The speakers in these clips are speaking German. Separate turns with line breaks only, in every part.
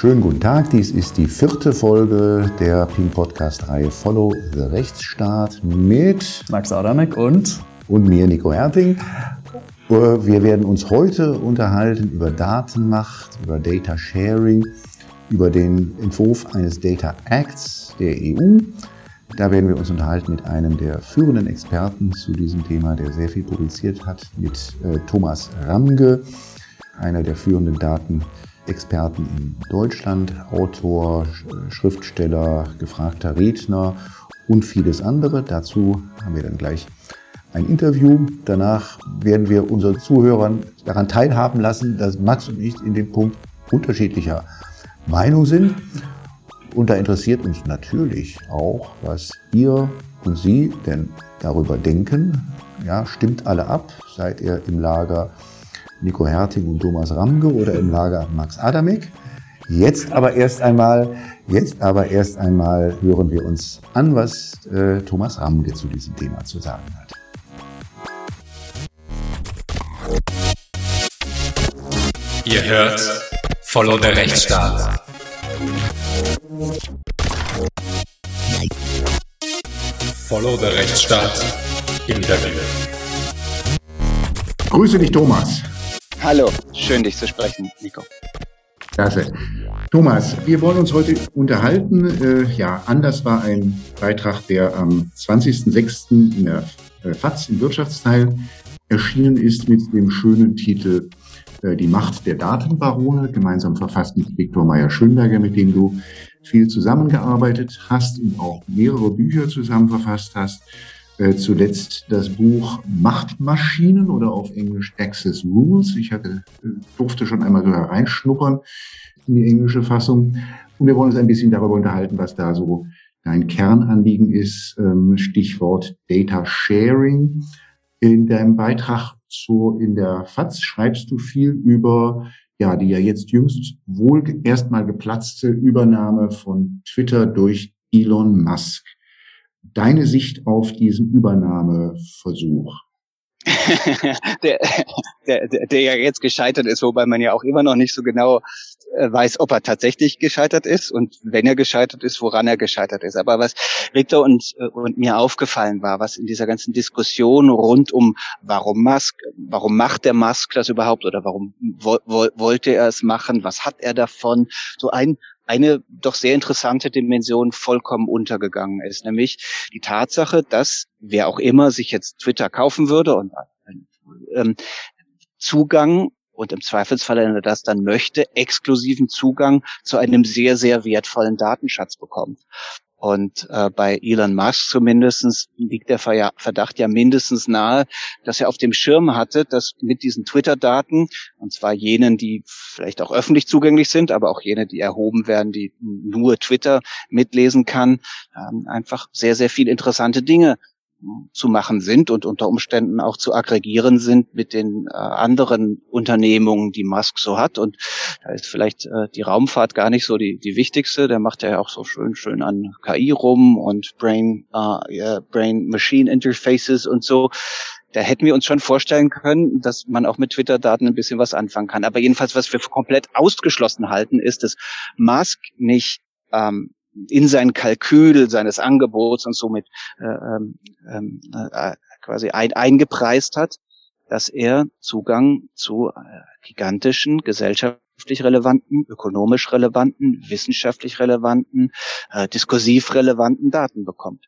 Schönen guten Tag, dies ist die vierte Folge der Ping Podcast Reihe Follow the Rechtsstaat mit
Max Adamek und
und mir Nico Herting. Äh, wir werden uns heute unterhalten über Datenmacht, über Data Sharing, über den Entwurf eines Data Acts der EU. Da werden wir uns unterhalten mit einem der führenden Experten zu diesem Thema, der sehr viel publiziert hat, mit äh, Thomas Ramge, einer der führenden Daten Experten in Deutschland, Autor, Schriftsteller, gefragter Redner und vieles andere. Dazu haben wir dann gleich ein Interview. Danach werden wir unseren Zuhörern daran teilhaben lassen, dass Max und ich in dem Punkt unterschiedlicher Meinung sind. Und da interessiert uns natürlich auch, was ihr und Sie denn darüber denken. Ja, stimmt alle ab? Seid ihr im Lager Nico Herting und Thomas Ramge oder im Lager Max Adamek. Jetzt aber erst einmal, jetzt aber erst einmal hören wir uns an, was äh, Thomas Ramge zu diesem Thema zu sagen hat.
Ihr hört Follow der Rechtsstaat. Follow der Rechtsstaat Interview.
Grüße dich, Thomas.
Hallo, schön dich zu sprechen, Nico.
Klasse. Thomas, wir wollen uns heute unterhalten. Äh, ja, anders war ein Beitrag, der am 20.06. in der äh, FAZ im Wirtschaftsteil erschienen ist mit dem schönen Titel äh, Die Macht der Datenbarone, gemeinsam verfasst mit Viktor Meyer-Schönberger, mit dem du viel zusammengearbeitet hast und auch mehrere Bücher zusammen verfasst hast. Äh, zuletzt das Buch Machtmaschinen oder auf Englisch Access Rules. Ich hatte, äh, durfte schon einmal so hereinschnuppern in die englische Fassung. Und wir wollen uns ein bisschen darüber unterhalten, was da so dein Kernanliegen ist. Ähm, Stichwort Data Sharing. In deinem Beitrag zu, in der FAZ schreibst du viel über ja, die ja jetzt jüngst wohl erstmal geplatzte Übernahme von Twitter durch Elon Musk deine Sicht auf diesen Übernahmeversuch?
der, der, der ja jetzt gescheitert ist, wobei man ja auch immer noch nicht so genau weiß, ob er tatsächlich gescheitert ist und wenn er gescheitert ist, woran er gescheitert ist. Aber was Victor und, äh, und mir aufgefallen war, was in dieser ganzen Diskussion rund um warum Musk, warum macht der Musk das überhaupt oder warum wo, wo, wollte er es machen, was hat er davon, so ein eine doch sehr interessante Dimension vollkommen untergegangen ist, nämlich die Tatsache, dass wer auch immer sich jetzt Twitter kaufen würde und ähm, Zugang und im Zweifelsfall, wenn er das dann möchte, exklusiven Zugang zu einem sehr, sehr wertvollen Datenschatz bekommt. Und äh, bei Elon Musk zumindestens liegt der Verdacht ja mindestens nahe, dass er auf dem Schirm hatte, dass mit diesen Twitter-Daten, und zwar jenen, die vielleicht auch öffentlich zugänglich sind, aber auch jene, die erhoben werden, die nur Twitter mitlesen kann, ähm, einfach sehr, sehr viel interessante Dinge zu machen sind und unter Umständen auch zu aggregieren sind mit den äh, anderen Unternehmungen, die Musk so hat. Und da ist vielleicht äh, die Raumfahrt gar nicht so die, die wichtigste. Der macht ja auch so schön, schön an KI rum und Brain, äh, Brain-Machine Interfaces und so. Da hätten wir uns schon vorstellen können, dass man auch mit Twitter-Daten ein bisschen was anfangen kann. Aber jedenfalls, was wir komplett ausgeschlossen halten, ist, dass Musk nicht ähm, in sein Kalkül seines Angebots und somit äh, ähm, ähm, äh, quasi ein, eingepreist hat, dass er Zugang zu äh, gigantischen, gesellschaftlich relevanten, ökonomisch relevanten, wissenschaftlich relevanten, äh, diskursiv relevanten Daten bekommt.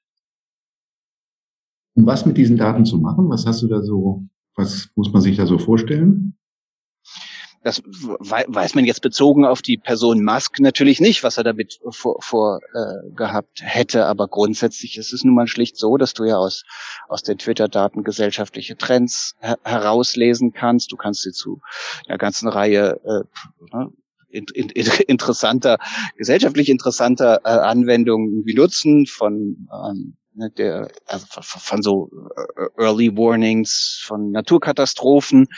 Um was mit diesen Daten zu machen? Was hast du da so, was muss man sich da so vorstellen?
Das weiß man jetzt bezogen auf die Person Musk natürlich nicht, was er damit vor, vor äh, hätte. Aber grundsätzlich ist es nun mal schlicht so, dass du ja aus, aus den Twitter-Daten gesellschaftliche Trends her herauslesen kannst. Du kannst sie zu einer ganzen Reihe äh, ne, in, in, interessanter, gesellschaftlich interessanter äh, Anwendungen benutzen, von ähm, ne, der, also von so äh, Early Warnings von Naturkatastrophen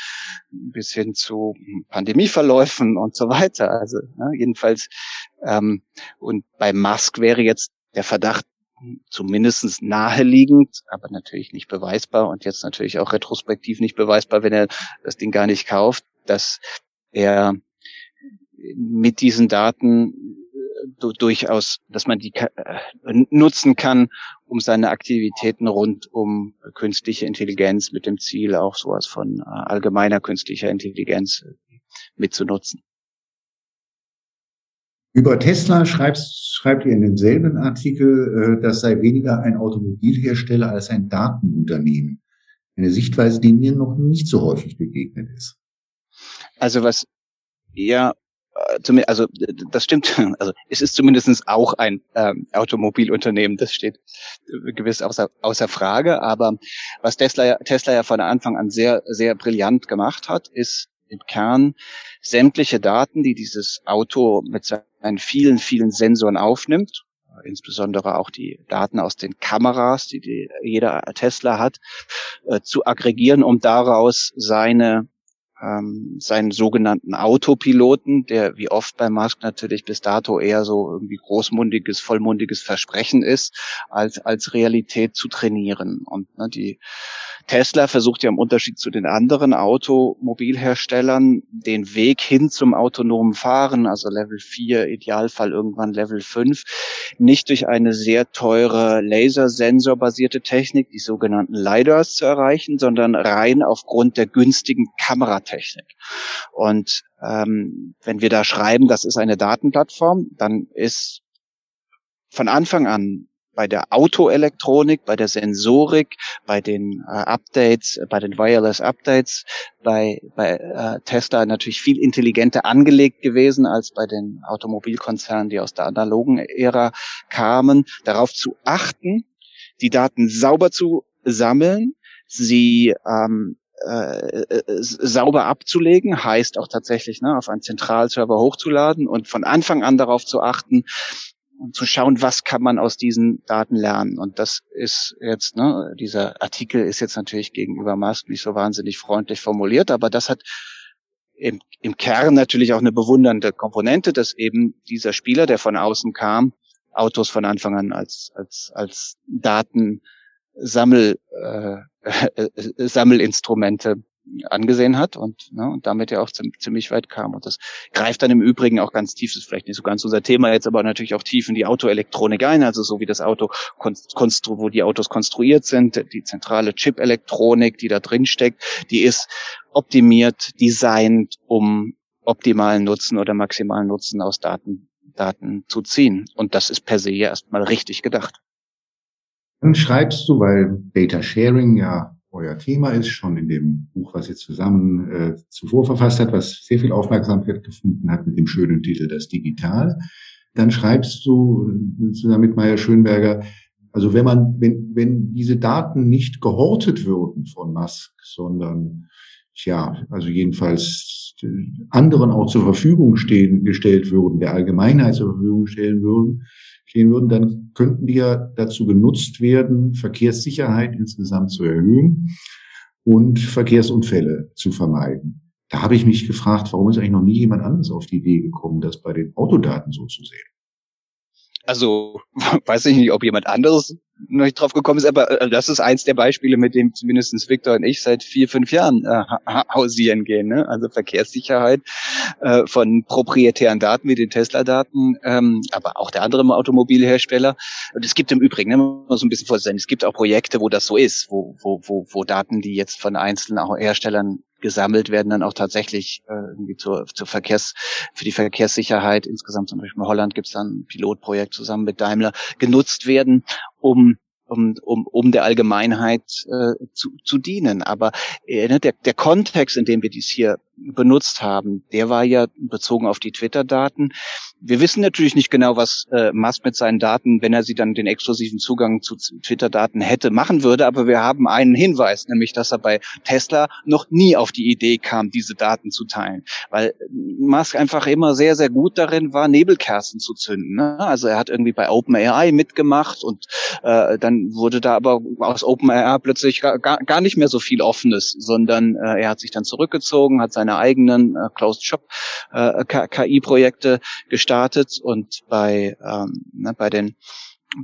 bis hin zu Pandemieverläufen und so weiter. Also ne, jedenfalls ähm, und bei Musk wäre jetzt der Verdacht zumindest naheliegend, aber natürlich nicht beweisbar und jetzt natürlich auch retrospektiv nicht beweisbar, wenn er das Ding gar nicht kauft, dass er mit diesen Daten durchaus, dass man die nutzen kann, um seine Aktivitäten rund um künstliche Intelligenz mit dem Ziel auch sowas von allgemeiner künstlicher Intelligenz mitzunutzen.
Über Tesla schreibst, schreibt ihr in demselben Artikel, das sei weniger ein Automobilhersteller als ein Datenunternehmen. Eine Sichtweise, die mir noch nicht so häufig begegnet ist.
Also was äh, also das stimmt, also es ist zumindest auch ein ähm, Automobilunternehmen, das steht gewiss außer, außer Frage, aber was Tesla, Tesla ja von Anfang an sehr, sehr brillant gemacht hat, ist im Kern sämtliche Daten, die dieses Auto mit seinen vielen, vielen Sensoren aufnimmt, insbesondere auch die Daten aus den Kameras, die, die jeder Tesla hat, äh, zu aggregieren, um daraus seine ähm, seinen sogenannten Autopiloten, der wie oft bei Musk natürlich bis dato eher so irgendwie großmundiges, vollmundiges Versprechen ist, als, als Realität zu trainieren. Und ne, die Tesla versucht ja im Unterschied zu den anderen Automobilherstellern den Weg hin zum autonomen Fahren, also Level 4, Idealfall irgendwann Level 5, nicht durch eine sehr teure Lasersensorbasierte Technik, die sogenannten LiDARs zu erreichen, sondern rein aufgrund der günstigen Kameratechnik. Und ähm, wenn wir da schreiben, das ist eine Datenplattform, dann ist von Anfang an bei der Autoelektronik, bei der Sensorik, bei den äh, Updates, bei den Wireless Updates, bei, bei äh, Tesla natürlich viel intelligenter angelegt gewesen als bei den Automobilkonzernen, die aus der analogen Ära kamen, darauf zu achten, die Daten sauber zu sammeln, sie ähm, äh, äh sauber abzulegen, heißt auch tatsächlich ne, auf einen Zentralserver hochzuladen und von Anfang an darauf zu achten, und zu schauen, was kann man aus diesen Daten lernen. Und das ist jetzt, ne, dieser Artikel ist jetzt natürlich gegenüber Musk nicht so wahnsinnig freundlich formuliert, aber das hat im, im Kern natürlich auch eine bewundernde Komponente, dass eben dieser Spieler, der von außen kam, Autos von Anfang an als, als, als Datensammel, äh, äh, Sammelinstrumente angesehen hat und, ne, und damit ja auch ziemlich weit kam. Und das greift dann im Übrigen auch ganz tief, das ist vielleicht nicht so ganz unser Thema jetzt, aber natürlich auch tief in die Autoelektronik ein, also so wie das Auto, konstru wo die Autos konstruiert sind, die zentrale Chip-Elektronik, die da drin steckt, die ist optimiert, designt, um optimalen Nutzen oder maximalen Nutzen aus Daten, Daten zu ziehen. Und das ist per se ja erstmal richtig gedacht.
Dann schreibst du, weil Data Sharing ja euer Thema ist, schon in dem Buch, was ihr zusammen äh, zuvor verfasst hat, was sehr viel Aufmerksamkeit gefunden hat mit dem schönen Titel Das Digital. Dann schreibst du äh, zusammen mit Meier Schönberger, also wenn man, wenn, wenn diese Daten nicht gehortet würden von Musk, sondern ja, also jedenfalls äh, anderen auch zur Verfügung stehen, gestellt würden, der Allgemeinheit zur Verfügung stellen würden, stehen würden, dann könnten die ja dazu genutzt werden, Verkehrssicherheit insgesamt zu erhöhen und Verkehrsunfälle zu vermeiden. Da habe ich mich gefragt, warum ist eigentlich noch nie jemand anderes auf die Idee gekommen, das bei den Autodaten so zu sehen?
Also weiß ich nicht, ob jemand anderes noch nicht drauf gekommen ist, aber äh, das ist eins der Beispiele, mit dem zumindestens Victor und ich seit vier, fünf Jahren äh, hausieren gehen. Ne? Also Verkehrssicherheit äh, von proprietären Daten wie den Tesla-Daten, ähm, aber auch der anderen Automobilhersteller. Und es gibt im Übrigen, ne, muss so ein bisschen vorstellen, es gibt auch Projekte, wo das so ist, wo, wo, wo, wo Daten, die jetzt von einzelnen Herstellern gesammelt werden, dann auch tatsächlich äh, irgendwie zur, zur Verkehrs, für die Verkehrssicherheit insgesamt zum Beispiel in Holland gibt es dann ein Pilotprojekt zusammen mit Daimler genutzt werden, um um, um, um der Allgemeinheit äh, zu, zu dienen. Aber äh, ne, der, der Kontext, in dem wir dies hier benutzt haben, der war ja bezogen auf die Twitter-Daten. Wir wissen natürlich nicht genau, was äh, Musk mit seinen Daten, wenn er sie dann den exklusiven Zugang zu Twitter-Daten hätte, machen würde. Aber wir haben einen Hinweis, nämlich, dass er bei Tesla noch nie auf die Idee kam, diese Daten zu teilen, weil Musk einfach immer sehr, sehr gut darin war, Nebelkerzen zu zünden. Ne? Also er hat irgendwie bei OpenAI mitgemacht und äh, dann wurde da aber aus OpenAI plötzlich gar, gar nicht mehr so viel Offenes, sondern äh, er hat sich dann zurückgezogen, hat sein seine eigenen äh, Closed Shop äh, KI-Projekte gestartet und bei, ähm, ne, bei den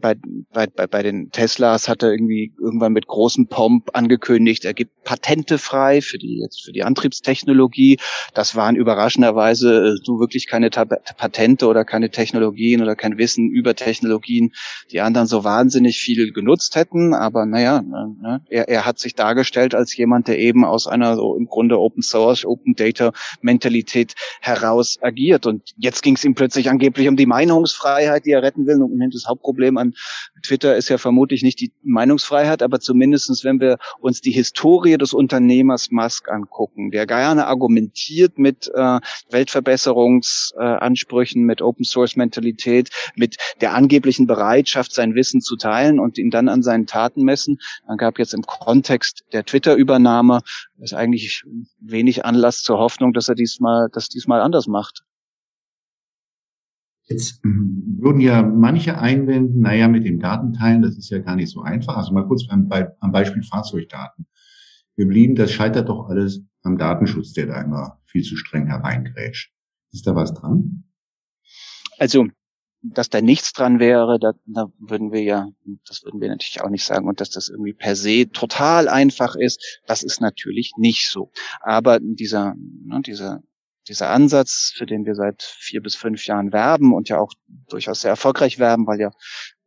bei, bei, bei, bei den Teslas hat er irgendwie irgendwann mit großem Pomp angekündigt, er gibt Patente frei für die jetzt für die Antriebstechnologie. Das waren überraschenderweise äh, so wirklich keine Patente oder keine Technologien oder kein Wissen über Technologien, die anderen so wahnsinnig viel genutzt hätten. Aber naja, ne, er, er hat sich dargestellt als jemand, der eben aus einer so im Grunde Open Source, Open Data Mentalität heraus agiert. Und jetzt ging es ihm plötzlich angeblich um die Meinungsfreiheit, die er retten will. Und das Hauptproblem an Twitter ist ja vermutlich nicht die Meinungsfreiheit, aber zumindestens, wenn wir uns die Historie des Unternehmers Musk angucken, der gerne argumentiert mit äh, Weltverbesserungsansprüchen, äh, mit Open Source Mentalität, mit der angeblichen Bereitschaft, sein Wissen zu teilen und ihn dann an seinen Taten messen, dann gab jetzt im Kontext der Twitter-Übernahme ist eigentlich wenig Anlass zur Hoffnung, dass er diesmal, das diesmal anders macht.
Jetzt würden ja manche einwenden, naja, mit dem Datenteilen, das ist ja gar nicht so einfach. Also mal kurz am, am Beispiel Fahrzeugdaten. Wir blieben, das scheitert doch alles am Datenschutz, der da immer viel zu streng hereingrätscht. Ist da was dran?
Also, dass da nichts dran wäre, da, da würden wir ja, das würden wir natürlich auch nicht sagen, und dass das irgendwie per se total einfach ist, das ist natürlich nicht so. Aber dieser, ne, dieser dieser Ansatz, für den wir seit vier bis fünf Jahren werben und ja auch durchaus sehr erfolgreich werben, weil ja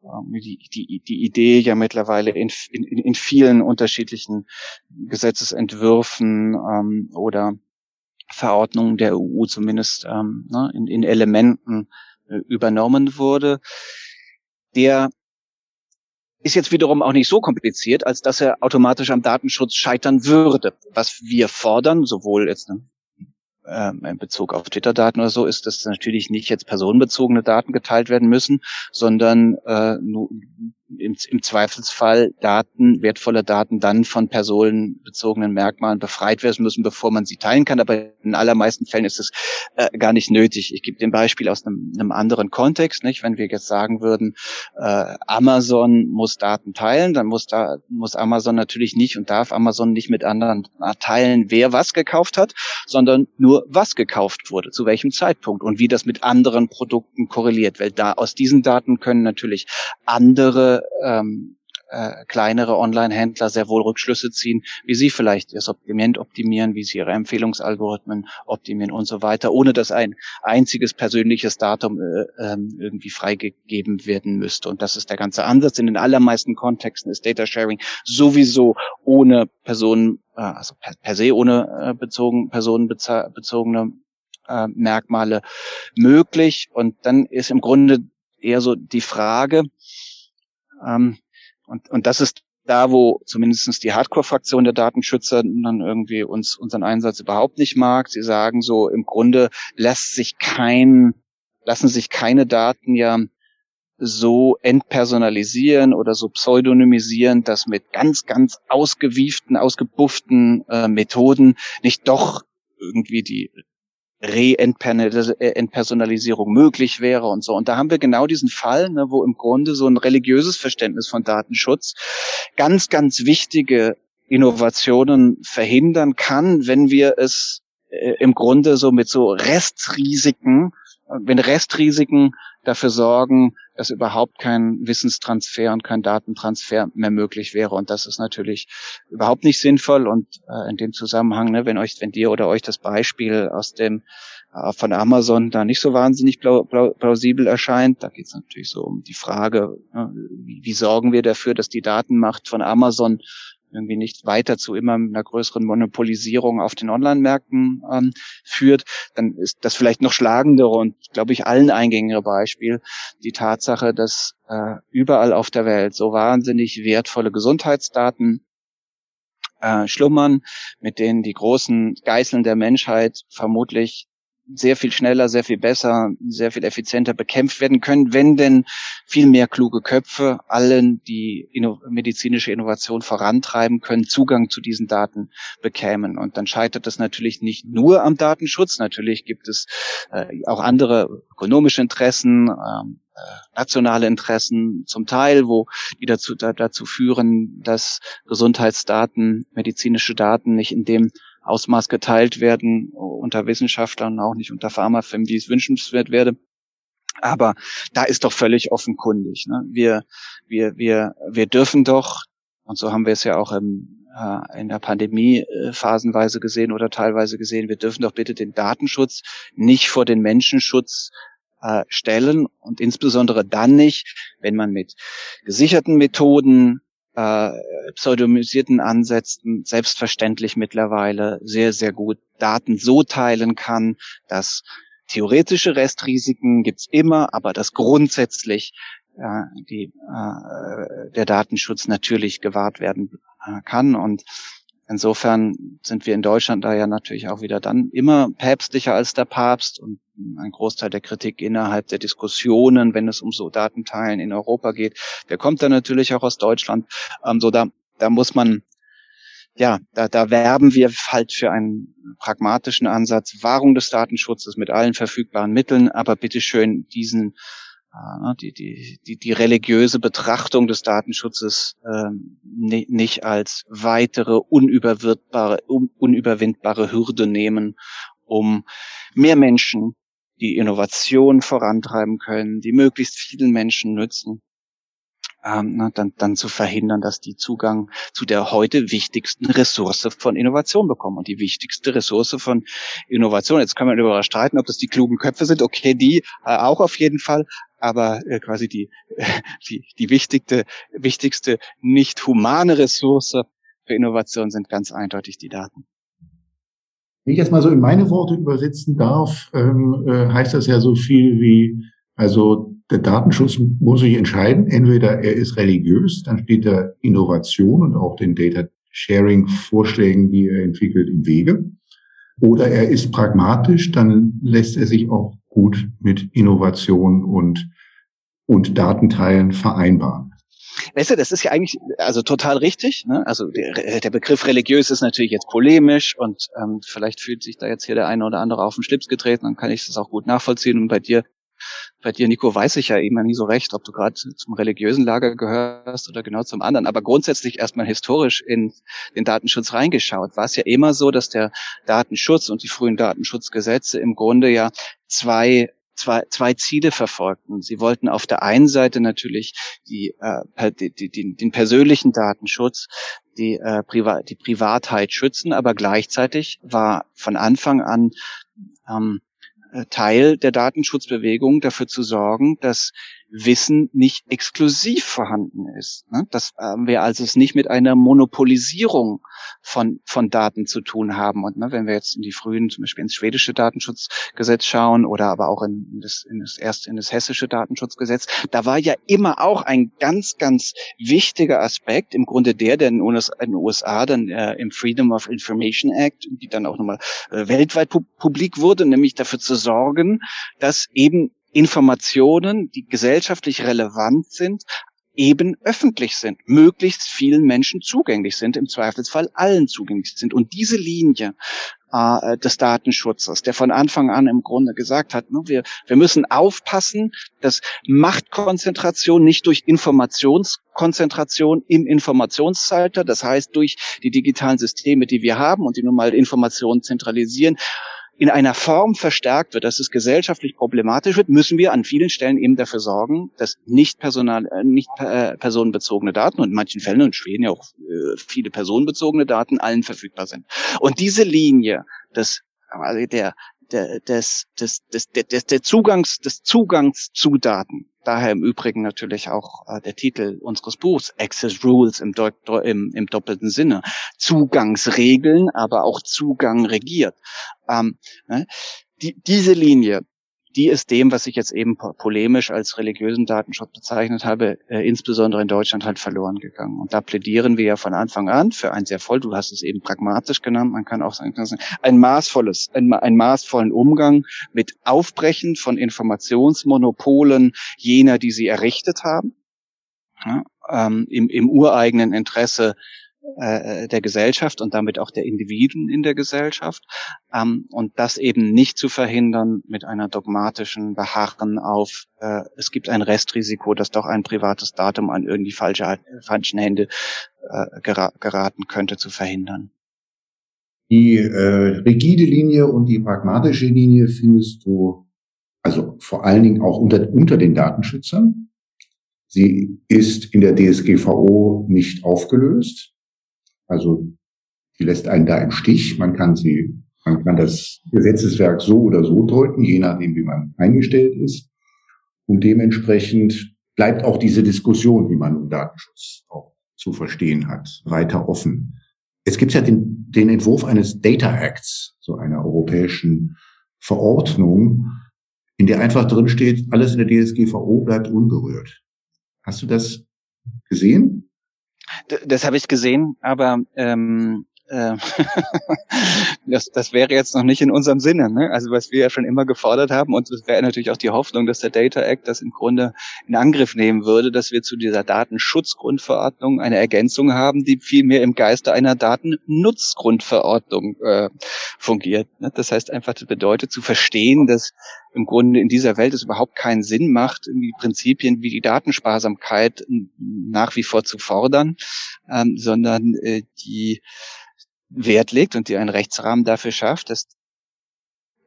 ähm, die, die, die Idee ja mittlerweile in, in, in vielen unterschiedlichen Gesetzesentwürfen ähm, oder Verordnungen der EU zumindest ähm, ne, in, in Elementen äh, übernommen wurde. Der ist jetzt wiederum auch nicht so kompliziert, als dass er automatisch am Datenschutz scheitern würde. Was wir fordern, sowohl jetzt ne, ähm, in Bezug auf Twitter-Daten oder so ist, dass natürlich nicht jetzt personenbezogene Daten geteilt werden müssen, sondern äh, nur im, im Zweifelsfall Daten, wertvolle Daten dann von personenbezogenen Merkmalen befreit werden müssen, bevor man sie teilen kann. Aber in allermeisten Fällen ist es äh, gar nicht nötig. Ich gebe dem Beispiel aus einem, einem anderen Kontext. Nicht? Wenn wir jetzt sagen würden, äh, Amazon muss Daten teilen, dann muss, da, muss Amazon natürlich nicht und darf Amazon nicht mit anderen teilen, wer was gekauft hat, sondern nur was gekauft wurde, zu welchem Zeitpunkt und wie das mit anderen Produkten korreliert. Weil da aus diesen Daten können natürlich andere ähm, äh, kleinere Online-Händler sehr wohl Rückschlüsse ziehen, wie sie vielleicht ihr Sortiment optimieren, wie sie ihre Empfehlungsalgorithmen optimieren und so weiter, ohne dass ein einziges persönliches Datum äh, ähm, irgendwie freigegeben werden müsste. Und das ist der ganze Ansatz. In den allermeisten Kontexten ist Data Sharing sowieso ohne Personen, äh, also per, per se ohne äh, bezogen, personenbezogene äh, Merkmale möglich. Und dann ist im Grunde eher so die Frage, ähm, und, und das ist da, wo zumindestens die Hardcore-Fraktion der Datenschützer dann irgendwie uns unseren Einsatz überhaupt nicht mag. Sie sagen so, im Grunde lässt sich kein, lassen sich keine Daten ja so entpersonalisieren oder so pseudonymisieren, dass mit ganz, ganz ausgewieften, ausgebufften äh, Methoden nicht doch irgendwie die Re-Entpersonalisierung möglich wäre und so. Und da haben wir genau diesen Fall, ne, wo im Grunde so ein religiöses Verständnis von Datenschutz ganz, ganz wichtige Innovationen verhindern kann, wenn wir es äh, im Grunde so mit so Restrisiken, wenn Restrisiken dafür sorgen, dass überhaupt kein Wissenstransfer und kein Datentransfer mehr möglich wäre. Und das ist natürlich überhaupt nicht sinnvoll. Und äh, in dem Zusammenhang, ne, wenn euch, wenn dir oder euch das Beispiel aus dem äh, von Amazon da nicht so wahnsinnig plausibel erscheint, da geht es natürlich so um die Frage, äh, wie, wie sorgen wir dafür, dass die Datenmacht von Amazon irgendwie nicht weiter zu immer einer größeren Monopolisierung auf den Online-Märkten ähm, führt, dann ist das vielleicht noch schlagendere und, glaube ich, allen eingängige Beispiel die Tatsache, dass äh, überall auf der Welt so wahnsinnig wertvolle Gesundheitsdaten äh, schlummern, mit denen die großen Geißeln der Menschheit vermutlich sehr viel schneller, sehr viel besser, sehr viel effizienter bekämpft werden können, wenn denn viel mehr kluge Köpfe allen, die inno medizinische Innovation vorantreiben können, Zugang zu diesen Daten bekämen. Und dann scheitert es natürlich nicht nur am Datenschutz. Natürlich gibt es äh, auch andere ökonomische Interessen, ähm, äh, nationale Interessen zum Teil, wo die dazu, da, dazu führen, dass Gesundheitsdaten, medizinische Daten nicht in dem Ausmaß geteilt werden unter Wissenschaftlern, auch nicht unter Pharmafirmen, wie es wünschenswert wäre. Aber da ist doch völlig offenkundig. Ne? Wir, wir, wir, wir dürfen doch, und so haben wir es ja auch im, äh, in der Pandemie äh, phasenweise gesehen oder teilweise gesehen, wir dürfen doch bitte den Datenschutz nicht vor den Menschenschutz äh, stellen und insbesondere dann nicht, wenn man mit gesicherten Methoden, äh, pseudonymisierten Ansätzen selbstverständlich mittlerweile sehr, sehr gut Daten so teilen kann, dass theoretische Restrisiken gibt's immer, aber dass grundsätzlich äh, die, äh, der Datenschutz natürlich gewahrt werden äh, kann. Und insofern sind wir in Deutschland da ja natürlich auch wieder dann immer päpstlicher als der Papst und ein Großteil der Kritik innerhalb der Diskussionen, wenn es um so Datenteilen in Europa geht, der kommt dann natürlich auch aus Deutschland. Ähm, so da, da muss man ja, da, da werben wir halt für einen pragmatischen Ansatz, Wahrung des Datenschutzes mit allen verfügbaren Mitteln, aber bitteschön diesen die, die, die, die religiöse Betrachtung des Datenschutzes äh, nicht als weitere unüberwindbare, un, unüberwindbare Hürde nehmen, um mehr Menschen die Innovation vorantreiben können, die möglichst vielen Menschen nützen ähm, ne, dann, dann zu verhindern, dass die Zugang zu der heute wichtigsten Ressource von Innovation bekommen. Und die wichtigste Ressource von Innovation, jetzt kann man darüber streiten, ob das die klugen Köpfe sind, okay, die äh, auch auf jeden Fall, aber äh, quasi die, äh, die, die wichtigste, wichtigste nicht humane Ressource für Innovation sind ganz eindeutig die Daten.
Wenn ich jetzt mal so in meine Worte übersetzen darf, ähm, äh, heißt das ja so viel wie, also der Datenschutz muss sich entscheiden. Entweder er ist religiös, dann steht er Innovation und auch den Data Sharing Vorschlägen, die er entwickelt, im Wege. Oder er ist pragmatisch, dann lässt er sich auch gut mit Innovation und, und Datenteilen vereinbaren.
Weißt du, das ist ja eigentlich also total richtig. Ne? Also der, der Begriff religiös ist natürlich jetzt polemisch und ähm, vielleicht fühlt sich da jetzt hier der eine oder andere auf den Schlips getreten, dann kann ich das auch gut nachvollziehen. Und bei dir bei dir, Nico, weiß ich ja immer nie so recht, ob du gerade zum religiösen Lager gehörst oder genau zum anderen. Aber grundsätzlich erstmal historisch in den Datenschutz reingeschaut, war es ja immer so, dass der Datenschutz und die frühen Datenschutzgesetze im Grunde ja zwei zwei, zwei Ziele verfolgten. Sie wollten auf der einen Seite natürlich die, äh, die, die, den persönlichen Datenschutz, die, äh, Priva die Privatheit schützen, aber gleichzeitig war von Anfang an ähm, äh, Teil der Datenschutzbewegung dafür zu sorgen, dass Wissen nicht exklusiv vorhanden ist. Ne? Dass ähm, wir also es nicht mit einer Monopolisierung von, von Daten zu tun haben. Und ne, wenn wir jetzt in die frühen, zum Beispiel ins schwedische Datenschutzgesetz schauen oder aber auch in das, in das erst in das hessische Datenschutzgesetz, da war ja immer auch ein ganz, ganz wichtiger Aspekt, im Grunde der, der in den USA dann äh, im Freedom of Information Act, die dann auch nochmal äh, weltweit pu publik wurde, nämlich dafür zu sorgen, dass eben Informationen, die gesellschaftlich relevant sind, eben öffentlich sind, möglichst vielen Menschen zugänglich sind, im Zweifelsfall allen zugänglich sind. Und diese Linie äh, des Datenschutzes, der von Anfang an im Grunde gesagt hat, ne, wir, wir müssen aufpassen, dass Machtkonzentration nicht durch Informationskonzentration im Informationszeitalter, das heißt durch die digitalen Systeme, die wir haben und die nun mal Informationen zentralisieren, in einer Form verstärkt wird, dass es gesellschaftlich problematisch wird, müssen wir an vielen Stellen eben dafür sorgen, dass nicht personal, äh, nicht äh, personenbezogene Daten und in manchen Fällen in Schweden ja auch äh, viele personenbezogene Daten allen verfügbar sind. Und diese Linie also der des, des, des, des, des Zugangs, des Zugangs zu Daten. Daher im Übrigen natürlich auch äh, der Titel unseres Buchs, Access Rules im, im, im doppelten Sinne. Zugangsregeln, aber auch Zugang regiert. Ähm, ne? die, diese Linie, die ist dem, was ich jetzt eben polemisch als religiösen Datenschutz bezeichnet habe, äh, insbesondere in Deutschland halt verloren gegangen. Und da plädieren wir ja von Anfang an für ein sehr voll, du hast es eben pragmatisch genannt, man kann auch sagen, ein maßvolles, ein, ein maßvollen Umgang mit Aufbrechen von Informationsmonopolen jener, die sie errichtet haben. Ja, ähm, im, im ureigenen Interesse äh, der Gesellschaft und damit auch der Individuen in der Gesellschaft ähm, und das eben nicht zu verhindern mit einer dogmatischen Beharren auf, äh, es gibt ein Restrisiko, dass doch ein privates Datum an irgendwie falsche, falschen Hände äh, geraten könnte, zu verhindern.
Die äh, rigide Linie und die pragmatische Linie findest du, also vor allen Dingen auch unter, unter den Datenschützern. Sie ist in der DSGVO nicht aufgelöst. Also sie lässt einen da im Stich. Man kann sie, man kann das Gesetzeswerk so oder so deuten, je nachdem, wie man eingestellt ist. Und dementsprechend bleibt auch diese Diskussion, wie man im Datenschutz auch zu verstehen hat, weiter offen. Es gibt ja den, den Entwurf eines Data Acts, so einer europäischen Verordnung, in der einfach drin steht, alles in der DSGVO bleibt unberührt. Hast du das gesehen?
Das habe ich gesehen, aber ähm, äh, das, das wäre jetzt noch nicht in unserem Sinne. Ne? Also was wir ja schon immer gefordert haben und es wäre natürlich auch die Hoffnung, dass der Data Act das im Grunde in Angriff nehmen würde, dass wir zu dieser Datenschutzgrundverordnung eine Ergänzung haben, die vielmehr im Geiste einer Datennutzgrundverordnung äh, fungiert. Ne? Das heißt einfach, das bedeutet zu verstehen, dass im Grunde in dieser Welt es überhaupt keinen Sinn macht, irgendwie Prinzipien wie die Datensparsamkeit nach wie vor zu fordern, ähm, sondern äh, die Wert legt und die einen Rechtsrahmen dafür schafft, dass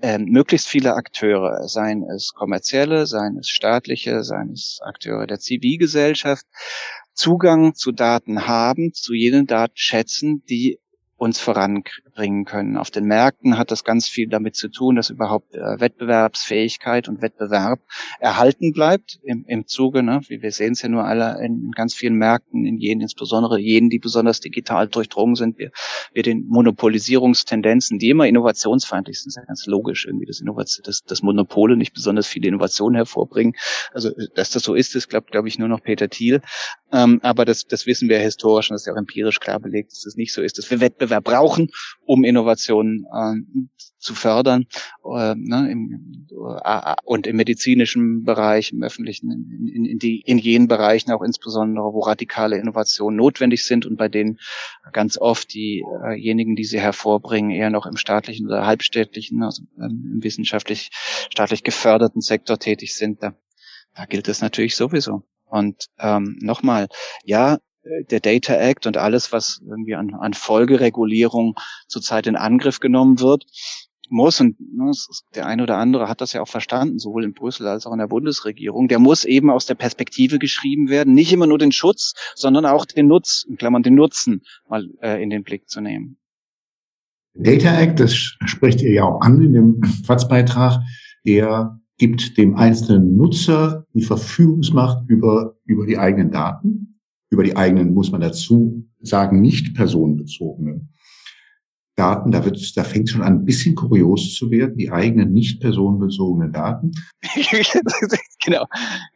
ähm, möglichst viele Akteure, seien es kommerzielle, seien es staatliche, seien es Akteure der Zivilgesellschaft, Zugang zu Daten haben, zu jenen Datenschätzen, die uns voranbringen können. Auf den Märkten hat das ganz viel damit zu tun, dass überhaupt äh, Wettbewerbsfähigkeit und Wettbewerb erhalten bleibt im, im Zuge, ne? wie wir sehen es ja nur alle in ganz vielen Märkten, in jenen, insbesondere jenen, die besonders digital durchdrungen sind, wir, wir den Monopolisierungstendenzen, die immer innovationsfeindlich sind, ist ja ganz logisch irgendwie, dass, Innovation, dass, dass Monopole nicht besonders viele Innovationen hervorbringen. Also dass das so ist, das glaubt, glaube ich, nur noch Peter Thiel. Ähm, aber das, das wissen wir historisch und das ist ja auch empirisch klar belegt, dass es das nicht so ist, dass wir Wettbewerb brauchen, um Innovationen äh, zu fördern äh, ne, im, äh, und im medizinischen Bereich, im öffentlichen, in, in, in, die, in jenen Bereichen auch insbesondere, wo radikale Innovationen notwendig sind und bei denen ganz oft diejenigen, die sie hervorbringen, eher noch im staatlichen oder halbstaatlichen, also ähm, im wissenschaftlich staatlich geförderten Sektor tätig sind. Da, da gilt es natürlich sowieso. Und ähm, nochmal, ja, der Data Act und alles, was irgendwie an, an Folgeregulierung zurzeit in Angriff genommen wird, muss, und ne, der eine oder andere hat das ja auch verstanden, sowohl in Brüssel als auch in der Bundesregierung, der muss eben aus der Perspektive geschrieben werden, nicht immer nur den Schutz, sondern auch den Nutz, in Klammern den Nutzen mal äh, in den Blick zu nehmen.
Data Act, das spricht ihr ja auch an in dem FATS-Beitrag, der gibt dem einzelnen Nutzer die Verfügungsmacht über, über die eigenen Daten, über die eigenen, muss man dazu sagen, nicht personenbezogenen Daten, da wird, da fängt schon an, ein bisschen kurios zu werden, die eigenen nicht personenbezogenen Daten.
genau.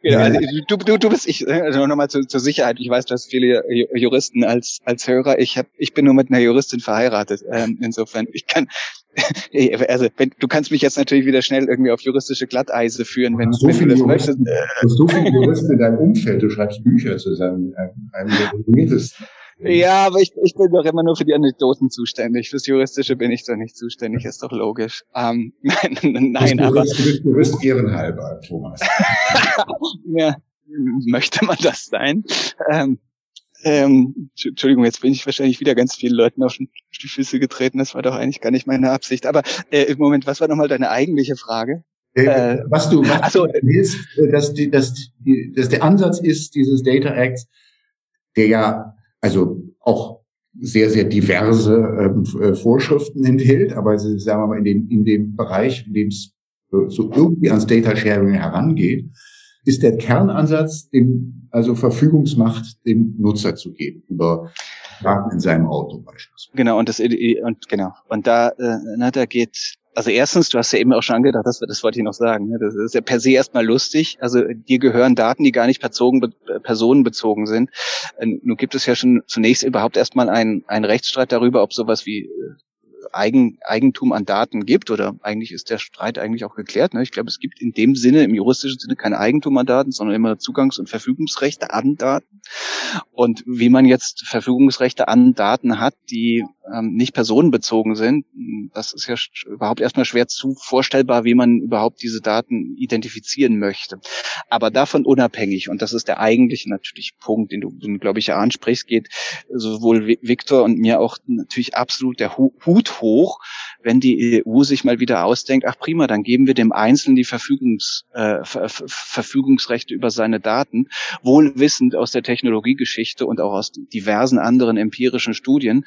genau. Also, du, du, du bist, ich, also nochmal zur, zur Sicherheit, ich weiß, du hast viele Juristen als, als Hörer. Ich hab, ich bin nur mit einer Juristin verheiratet. Ähm, insofern, ich kann, also wenn, du kannst mich jetzt natürlich wieder schnell irgendwie auf juristische Glatteise führen, wenn,
so
wenn
du das Juristen, möchtest. Du hast so viele Juristen in deinem Umfeld, du schreibst Bücher zusammen, einem, einem der
ja, aber ich, ich bin doch immer nur für die Anekdoten zuständig. Fürs Juristische bin ich doch nicht zuständig, ist doch logisch. Ähm, nein, nein,
du
aber.
Bist, du bist ehrenhalber, Thomas.
ja, möchte man das sein? Ähm, ähm, Entschuldigung, jetzt bin ich wahrscheinlich wieder ganz vielen Leuten auf die Füße getreten. Das war doch eigentlich gar nicht meine Absicht. Aber äh, im Moment, was war nochmal deine eigentliche Frage?
Äh, äh was du, was also, du willst, äh, dass, die, dass, die, dass der Ansatz ist, dieses Data Act, der ja also auch sehr, sehr diverse ähm, äh, Vorschriften enthält, aber sagen wir mal in dem, in dem Bereich, in dem es so irgendwie ans Data Sharing herangeht, ist der Kernansatz, dem, also Verfügungsmacht dem Nutzer zu geben über Daten in seinem Auto beispielsweise.
Genau, und das und genau. Und da, äh, na, da geht also erstens, du hast ja eben auch schon angedacht, das, das wollte ich noch sagen. Ne? Das ist ja per se erstmal lustig. Also dir gehören Daten, die gar nicht personen, personenbezogen sind. Äh, nun gibt es ja schon zunächst überhaupt erstmal einen, einen Rechtsstreit darüber, ob sowas wie äh, Eigen, Eigentum an Daten gibt oder eigentlich ist der Streit eigentlich auch geklärt. Ne? Ich glaube, es gibt in dem Sinne, im juristischen Sinne, kein Eigentum an Daten, sondern immer Zugangs- und Verfügungsrechte an Daten. Und wie man jetzt Verfügungsrechte an Daten hat, die ähm, nicht personenbezogen sind, das ist ja überhaupt erstmal schwer zu vorstellbar, wie man überhaupt diese Daten identifizieren möchte. Aber davon unabhängig, und das ist der eigentliche natürlich Punkt, den du, glaube ich, ja ansprichst, geht sowohl Viktor und mir auch natürlich absolut der Hut hoch, wenn die EU sich mal wieder ausdenkt, ach prima, dann geben wir dem Einzelnen die Verfügungs, äh, Ver Verfügungsrechte über seine Daten, wohl wissend aus der Technologiegeschichte und auch aus diversen anderen empirischen Studien,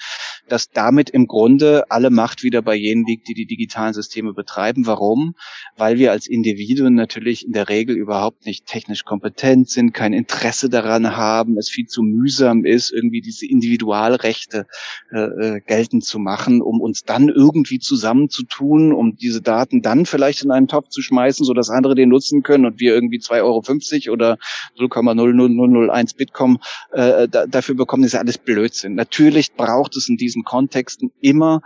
dass damit im Grunde alle Macht wieder bei jenen liegt, die die digitalen Systeme betreiben. Warum? Weil wir als Individuen natürlich in der Regel überhaupt nicht technisch kompetent sind, kein Interesse daran haben, es viel zu mühsam ist, irgendwie diese Individualrechte äh, äh geltend zu machen, um uns dann irgendwie zusammenzutun, um diese Daten dann vielleicht in einen Topf zu schmeißen, so dass andere den nutzen können und wir irgendwie 2,50 Euro oder 0,00001 Bitcoin äh, da, dafür bekommen, ist ja alles Blödsinn. Natürlich braucht es in diesen Kontexten immer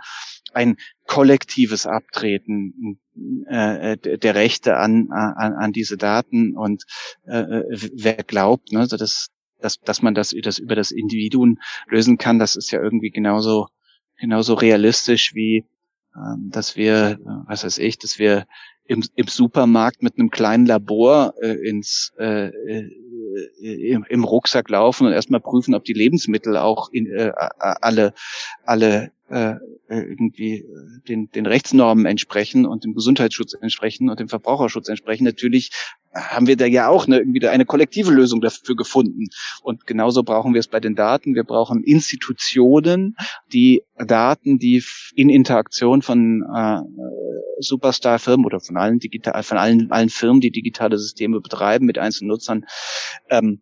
ein kollektives Abtreten äh, der Rechte an, an, an diese Daten und äh, wer glaubt, ne, dass, dass, dass man das, das über das Individuum lösen kann, das ist ja irgendwie genauso genauso realistisch wie ähm, dass wir, äh, was weiß ich, dass wir im, im Supermarkt mit einem kleinen Labor äh, ins äh, äh, im, im Rucksack laufen und erstmal prüfen, ob die Lebensmittel auch in, äh, alle alle äh, irgendwie äh, den, den Rechtsnormen entsprechen und dem Gesundheitsschutz entsprechen und dem Verbraucherschutz entsprechen. Natürlich haben wir da ja auch eine, irgendwie eine kollektive Lösung dafür gefunden. Und genauso brauchen wir es bei den Daten. Wir brauchen Institutionen, die Daten, die in Interaktion von äh, Superstar-Firmen oder von allen digital, von allen, allen Firmen, die digitale Systeme betreiben, mit einzelnen Nutzern ähm,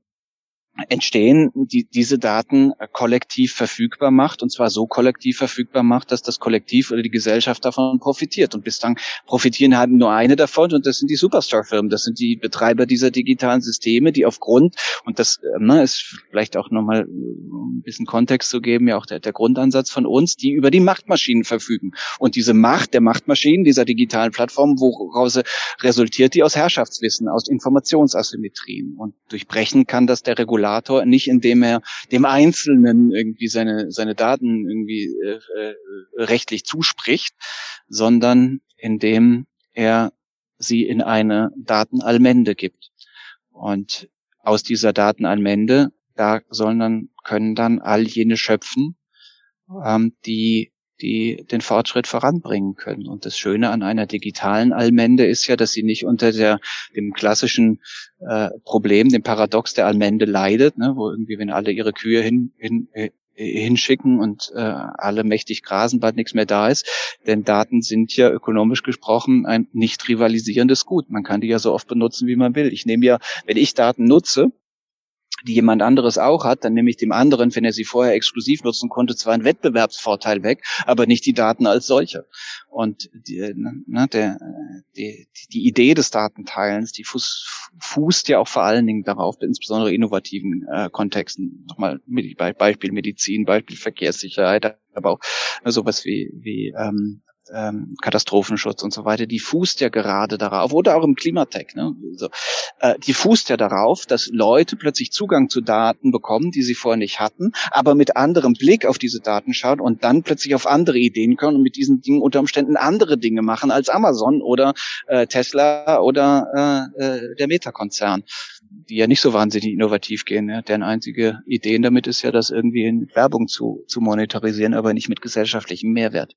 entstehen, die diese Daten äh, kollektiv verfügbar macht und zwar so kollektiv verfügbar macht, dass das Kollektiv oder die Gesellschaft davon profitiert. Und bislang profitieren halt nur eine davon und das sind die Superstar-Firmen, das sind die Betreiber dieser digitalen Systeme, die aufgrund, und das äh, ne, ist vielleicht auch nochmal äh, ein bisschen Kontext zu geben, ja auch der, der Grundansatz von uns, die über die Machtmaschinen verfügen. Und diese Macht der Machtmaschinen, dieser digitalen Plattformen, woraus resultiert die aus Herrschaftswissen, aus Informationsasymmetrien. Und durchbrechen kann das der Regulator Regulator, nicht indem er dem Einzelnen irgendwie seine, seine Daten irgendwie äh, äh, rechtlich zuspricht, sondern indem er sie in eine Datenallmende gibt. Und aus dieser Datenallmende, da sollen dann, können dann all jene schöpfen, ähm, die die den Fortschritt voranbringen können. Und das Schöne an einer digitalen Allmende ist ja, dass sie nicht unter der, dem klassischen äh, Problem, dem Paradox der Allmende leidet, ne, wo irgendwie, wenn alle ihre Kühe hin, hin, äh, hinschicken und äh, alle mächtig grasen, bald nichts mehr da ist. Denn Daten sind ja ökonomisch gesprochen ein nicht rivalisierendes Gut. Man kann die ja so oft benutzen, wie man will. Ich nehme ja, wenn ich Daten nutze, die jemand anderes auch hat, dann nehme ich dem anderen, wenn er sie vorher exklusiv nutzen konnte, zwar einen Wettbewerbsvorteil weg, aber nicht die Daten als solche. Und die, ne, der, die, die Idee des Datenteilens, die fuß, fußt ja auch vor allen Dingen darauf, insbesondere innovativen äh, Kontexten, nochmal Beispiel Medizin, Beispiel Verkehrssicherheit, aber auch sowas wie, wie ähm, ähm, Katastrophenschutz und so weiter, die fußt ja gerade darauf, oder auch im Klimatech, ne? so, äh, die fußt ja darauf, dass Leute plötzlich Zugang zu Daten bekommen, die sie vorher nicht hatten, aber mit anderem Blick auf diese Daten schauen und dann plötzlich auf andere Ideen können und mit diesen Dingen unter Umständen andere Dinge machen als Amazon oder äh, Tesla oder äh, äh, der Meta-Konzern, die ja nicht so wahnsinnig innovativ gehen. Ja? Deren einzige Ideen damit ist ja, das irgendwie in Werbung zu, zu monetarisieren, aber nicht mit gesellschaftlichem Mehrwert.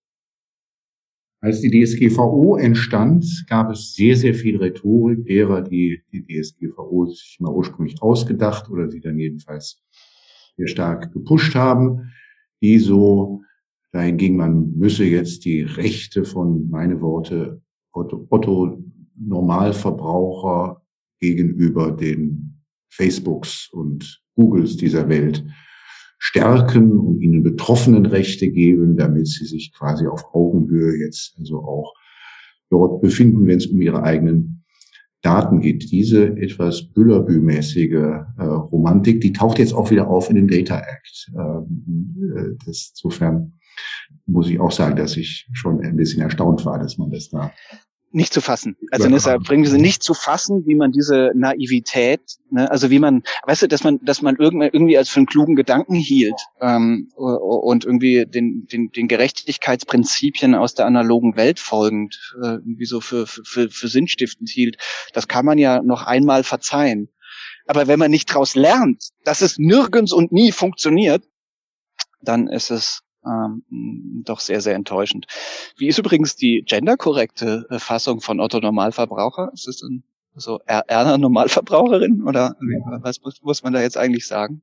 Als die DSGVO entstand, gab es sehr, sehr viel Rhetorik derer, die die DSGVO sich mal ursprünglich ausgedacht oder sie dann jedenfalls sehr stark gepusht haben, die so dahin ging, man müsse jetzt die Rechte von, meine Worte, Otto, Otto Normalverbraucher gegenüber den Facebooks und Googles dieser Welt stärken und ihnen betroffenen Rechte geben, damit sie sich quasi auf Augenhöhe jetzt also auch dort befinden, wenn es um ihre eigenen Daten geht. Diese etwas Büllerbü-mäßige äh, Romantik, die taucht jetzt auch wieder auf in den Data Act. Ähm, äh, das, insofern muss ich auch sagen, dass ich schon ein bisschen erstaunt war, dass man das da
nicht zu fassen. Also ja. deshalb bringen sie nicht zu fassen, wie man diese Naivität, ne, also wie man, weißt du, dass man, dass man irgendwie, als für einen klugen Gedanken hielt ähm, und irgendwie den, den, den Gerechtigkeitsprinzipien aus der analogen Welt folgend, äh, irgendwie so für, für, für sinnstiftend hielt. Das kann man ja noch einmal verzeihen. Aber wenn man nicht daraus lernt, dass es nirgends und nie funktioniert, dann ist es ähm, doch sehr, sehr enttäuschend. Wie ist übrigens die genderkorrekte äh, Fassung von Otto Normalverbraucher? Ist es denn so Erna Normalverbraucherin oder was muss man da jetzt eigentlich sagen?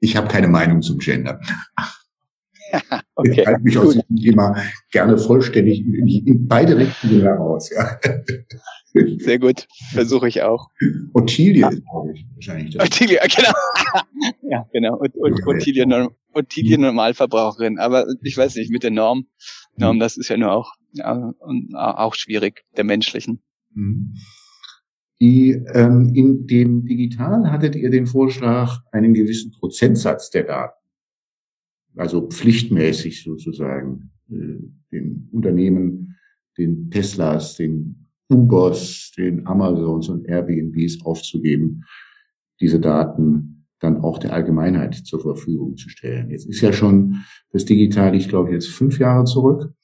Ich habe keine Meinung zum Gender. okay. Ich halte mich aus diesem Thema gerne vollständig in, in beide Richtungen heraus. Ja.
Sehr gut, versuche ich auch.
Ottilie ist, glaube ich, wahrscheinlich. Das.
Ottilie, genau. ja, genau. Und, und Ottilie, Ottilie Normalverbraucherin. Aber ich weiß nicht, mit der Norm, Norm, das ist ja nur auch, ja, auch schwierig, der menschlichen. Mhm.
Die, ähm, in dem Digital hattet ihr den Vorschlag, einen gewissen Prozentsatz der Daten, also pflichtmäßig sozusagen, äh, den Unternehmen, den Teslas, den Ubers, den Amazons und Airbnbs aufzugeben, diese Daten dann auch der Allgemeinheit zur Verfügung zu stellen. Jetzt ist ja schon das Digital, ich glaube jetzt fünf Jahre zurück,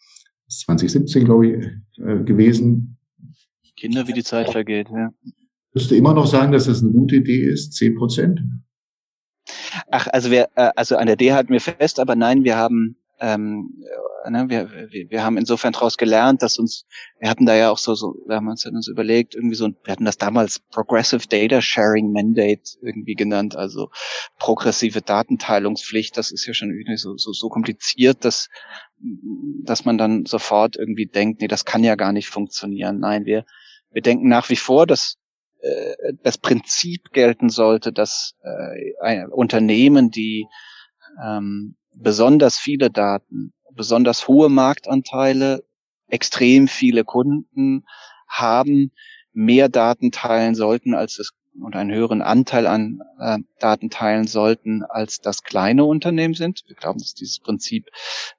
2017 glaube ich äh, gewesen.
Kinder, wie die Zeit vergeht, ja.
Würdest du immer noch sagen, dass das eine gute Idee ist, zehn Prozent?
Ach, also wir, äh, also an der D halten wir fest, aber nein, wir haben ähm, ne, wir, wir, wir haben insofern daraus gelernt, dass uns, wir hatten da ja auch so, so wir haben uns, uns überlegt, irgendwie so, wir hatten das damals Progressive Data Sharing Mandate irgendwie genannt, also progressive Datenteilungspflicht, das ist ja schon irgendwie so, so, so kompliziert, dass, dass man dann sofort irgendwie denkt, nee, das kann ja gar nicht funktionieren. Nein, wir, wir denken nach wie vor, dass äh, das Prinzip gelten sollte, dass äh, Unternehmen, die ähm, besonders viele Daten, besonders hohe Marktanteile, extrem viele Kunden haben, mehr Daten teilen sollten, als es und einen höheren Anteil an äh, Daten teilen sollten, als das kleine Unternehmen sind. Wir glauben, dass dieses Prinzip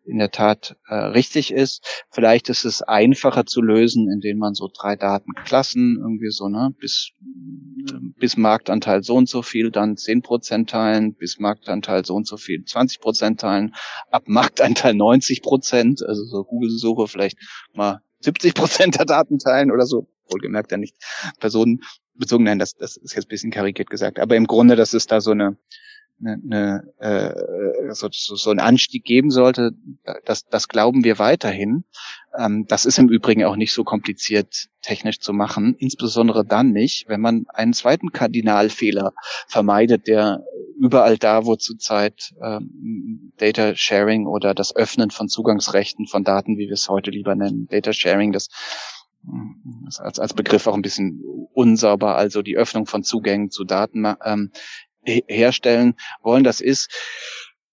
in der Tat äh, richtig ist. Vielleicht ist es einfacher zu lösen, indem man so drei Datenklassen irgendwie so, ne, bis, bis Marktanteil so und so viel, dann zehn Prozent teilen, bis Marktanteil so und so viel, 20 Prozent teilen, ab Marktanteil 90 Prozent, also so Google-Suche vielleicht mal 70 Prozent der Daten teilen oder so, wohlgemerkt ja nicht Personen bezogen, nein, das, das ist jetzt ein bisschen karikiert gesagt, aber im Grunde, dass es da so eine, eine, äh, so, so einen Anstieg geben sollte, das, das glauben wir weiterhin. Ähm, das ist im Übrigen auch nicht so kompliziert technisch zu machen, insbesondere dann nicht, wenn man einen zweiten Kardinalfehler vermeidet, der überall da, wo zurzeit ähm, Data Sharing oder das Öffnen von Zugangsrechten von Daten, wie wir es heute lieber nennen, Data Sharing, das als, als Begriff auch ein bisschen unsauber, also die Öffnung von Zugängen zu Daten ähm, herstellen wollen. Das ist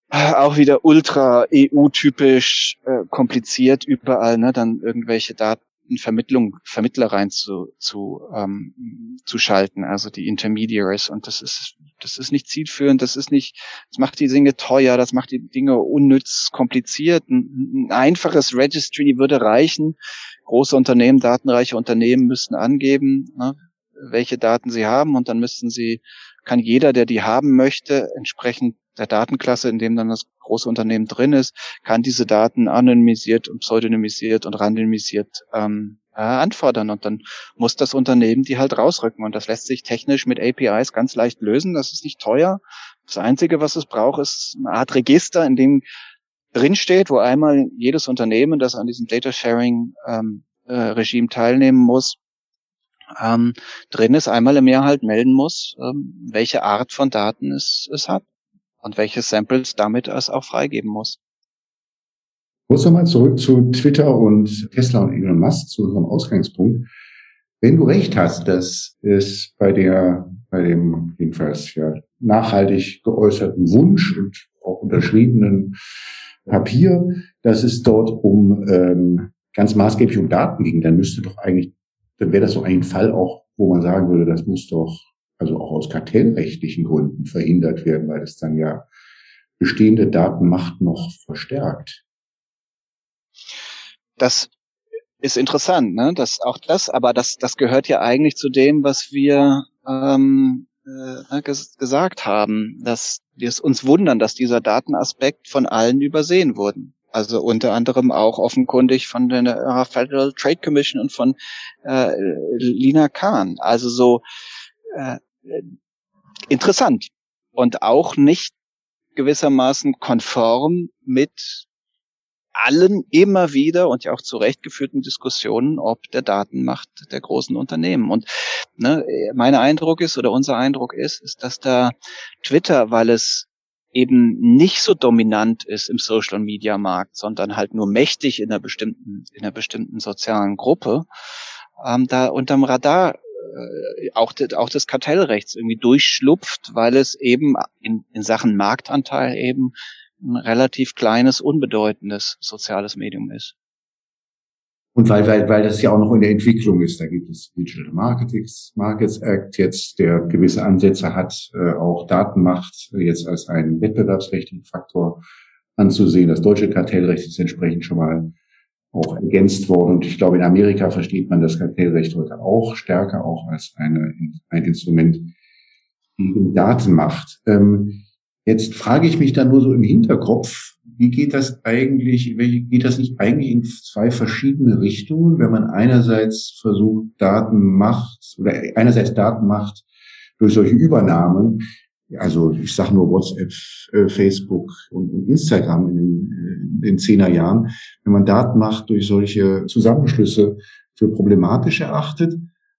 auch wieder ultra EU-typisch äh, kompliziert überall, ne, dann irgendwelche Datenvermittlung, Vermittler rein zu, zu, ähm, zu schalten, also die Intermediaries. Und das ist, das ist nicht zielführend, das ist nicht, das macht die Dinge teuer, das macht die Dinge unnütz, kompliziert. Ein, ein einfaches Registry würde reichen große Unternehmen, datenreiche Unternehmen müssten angeben, ne, welche Daten sie haben und dann müssten sie, kann jeder, der die haben möchte, entsprechend der Datenklasse, in dem dann das große Unternehmen drin ist, kann diese Daten anonymisiert und pseudonymisiert und randomisiert ähm, äh, anfordern und dann muss das Unternehmen die halt rausrücken und das lässt sich technisch mit APIs ganz leicht lösen. Das ist nicht teuer. Das Einzige, was es braucht, ist eine Art Register, in dem drinsteht, wo einmal jedes Unternehmen, das an diesem Data Sharing ähm, äh, Regime teilnehmen muss, ähm, drin ist, einmal im Jahr halt melden muss, ähm, welche Art von Daten es, es hat und welche Samples damit es auch freigeben muss.
Kurz nochmal zurück zu Twitter und Tesla und Elon Musk, zu unserem Ausgangspunkt. Wenn du recht hast, dass es bei der, bei dem jedenfalls ja nachhaltig geäußerten Wunsch und auch unterschriebenen Papier, dass es dort um ähm, ganz maßgeblich um Daten ging, dann müsste doch eigentlich, dann wäre das so ein Fall auch, wo man sagen würde, das muss doch also auch aus kartellrechtlichen Gründen verhindert werden, weil es dann ja bestehende Datenmacht noch verstärkt.
Das ist interessant, ne? Das auch das, aber das das gehört ja eigentlich zu dem, was wir ähm, äh, ges gesagt haben, dass wir es uns wundern, dass dieser Datenaspekt von allen übersehen wurden. Also unter anderem auch offenkundig von der Federal Trade Commission und von äh, Lina Khan. Also so äh, interessant und auch nicht gewissermaßen konform mit allen immer wieder und ja auch zu Recht geführten Diskussionen ob der Datenmacht der großen Unternehmen. Und ne, mein Eindruck ist oder unser Eindruck ist, ist, dass da Twitter, weil es eben nicht so dominant ist im Social Media Markt, sondern halt nur mächtig in einer bestimmten, in einer bestimmten sozialen Gruppe, ähm, da unterm Radar äh, auch, auch des Kartellrechts irgendwie durchschlupft, weil es eben in, in Sachen Marktanteil eben ein relativ kleines, unbedeutendes soziales Medium ist.
Und weil, weil, weil das ja auch noch in der Entwicklung ist, da gibt es Digital Markets, Markets Act jetzt, der gewisse Ansätze hat, äh, auch Datenmacht jetzt als einen wettbewerbsrechtlichen Faktor anzusehen. Das deutsche Kartellrecht ist entsprechend schon mal auch ergänzt worden. Und ich glaube, in Amerika versteht man das Kartellrecht heute auch stärker, auch als eine, ein Instrument gegen Datenmacht. Ähm, Jetzt frage ich mich dann nur so im Hinterkopf, wie geht das eigentlich, wie geht das nicht eigentlich in zwei verschiedene Richtungen, wenn man einerseits versucht, Datenmacht oder einerseits Datenmacht durch solche Übernahmen, also ich sage nur WhatsApp, äh, Facebook und, Instagram in den, in den Zehnerjahren, wenn man Datenmacht durch solche Zusammenschlüsse für problematisch erachtet,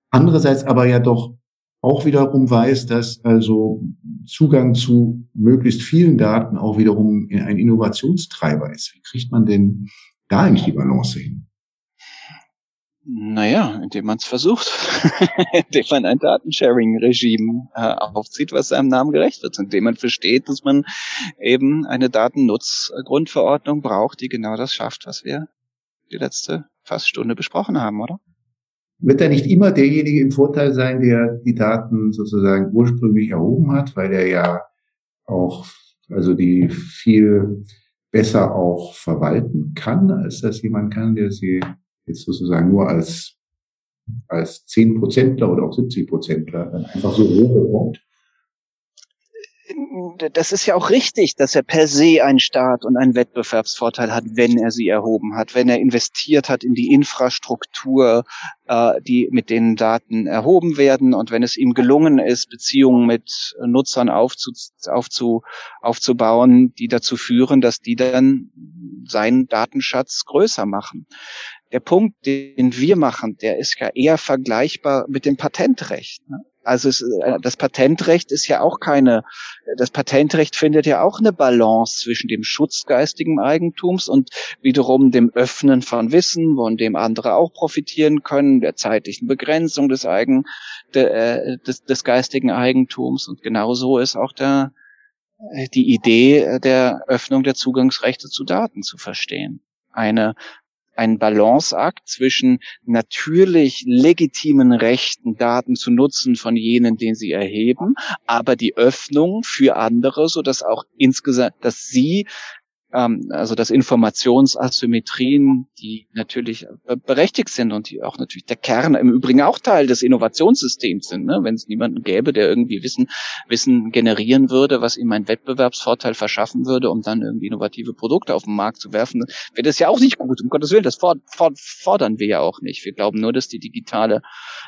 andererseits aber ja doch auch wiederum weiß, dass also Zugang zu möglichst vielen Daten auch wiederum ein Innovationstreiber ist. Wie kriegt man denn da eigentlich die Balance hin?
Naja, indem man es versucht, indem man ein Datensharing-Regime äh, aufzieht, was seinem Namen gerecht wird, indem man versteht, dass man eben eine Datennutzgrundverordnung braucht, die genau das schafft, was wir die letzte fast Stunde besprochen haben, oder?
Wird er nicht immer derjenige im Vorteil sein, der die Daten sozusagen ursprünglich erhoben hat, weil er ja auch, also die viel besser auch verwalten kann, als das jemand kann, der sie jetzt sozusagen nur als als 10 Prozentler oder auch 70 Prozentler einfach so hoch bekommt
das ist ja auch richtig, dass er per se einen Staat und einen Wettbewerbsvorteil hat, wenn er sie erhoben hat, wenn er investiert hat in die Infrastruktur, äh, die mit den Daten erhoben werden und wenn es ihm gelungen ist, Beziehungen mit Nutzern aufzu, aufzu, aufzubauen, die dazu führen, dass die dann seinen Datenschatz größer machen. Der Punkt, den wir machen, der ist ja eher vergleichbar mit dem Patentrecht. Ne? Also es, äh, das Patentrecht ist ja auch keine, das Patentrecht findet ja auch eine Balance zwischen dem Schutz geistigen Eigentums und wiederum dem Öffnen von Wissen, von dem andere auch profitieren können, der zeitlichen Begrenzung des Eigen, de, äh, des, des geistigen Eigentums. Und genauso ist auch der, äh, die Idee der Öffnung der Zugangsrechte zu Daten zu verstehen. Eine ein Balanceakt zwischen natürlich legitimen Rechten, Daten zu nutzen von jenen, den sie erheben, aber die Öffnung für andere, so dass auch insgesamt, dass sie also dass Informationsasymmetrien, die natürlich berechtigt sind und die auch natürlich der Kern im Übrigen auch Teil des Innovationssystems sind. Ne? Wenn es niemanden gäbe, der irgendwie Wissen, Wissen generieren würde, was ihm einen Wettbewerbsvorteil verschaffen würde, um dann irgendwie innovative Produkte auf den Markt zu werfen, wäre das ja auch nicht gut. Um Gottes Willen, das fordern wir ja auch nicht. Wir glauben nur, dass die digitale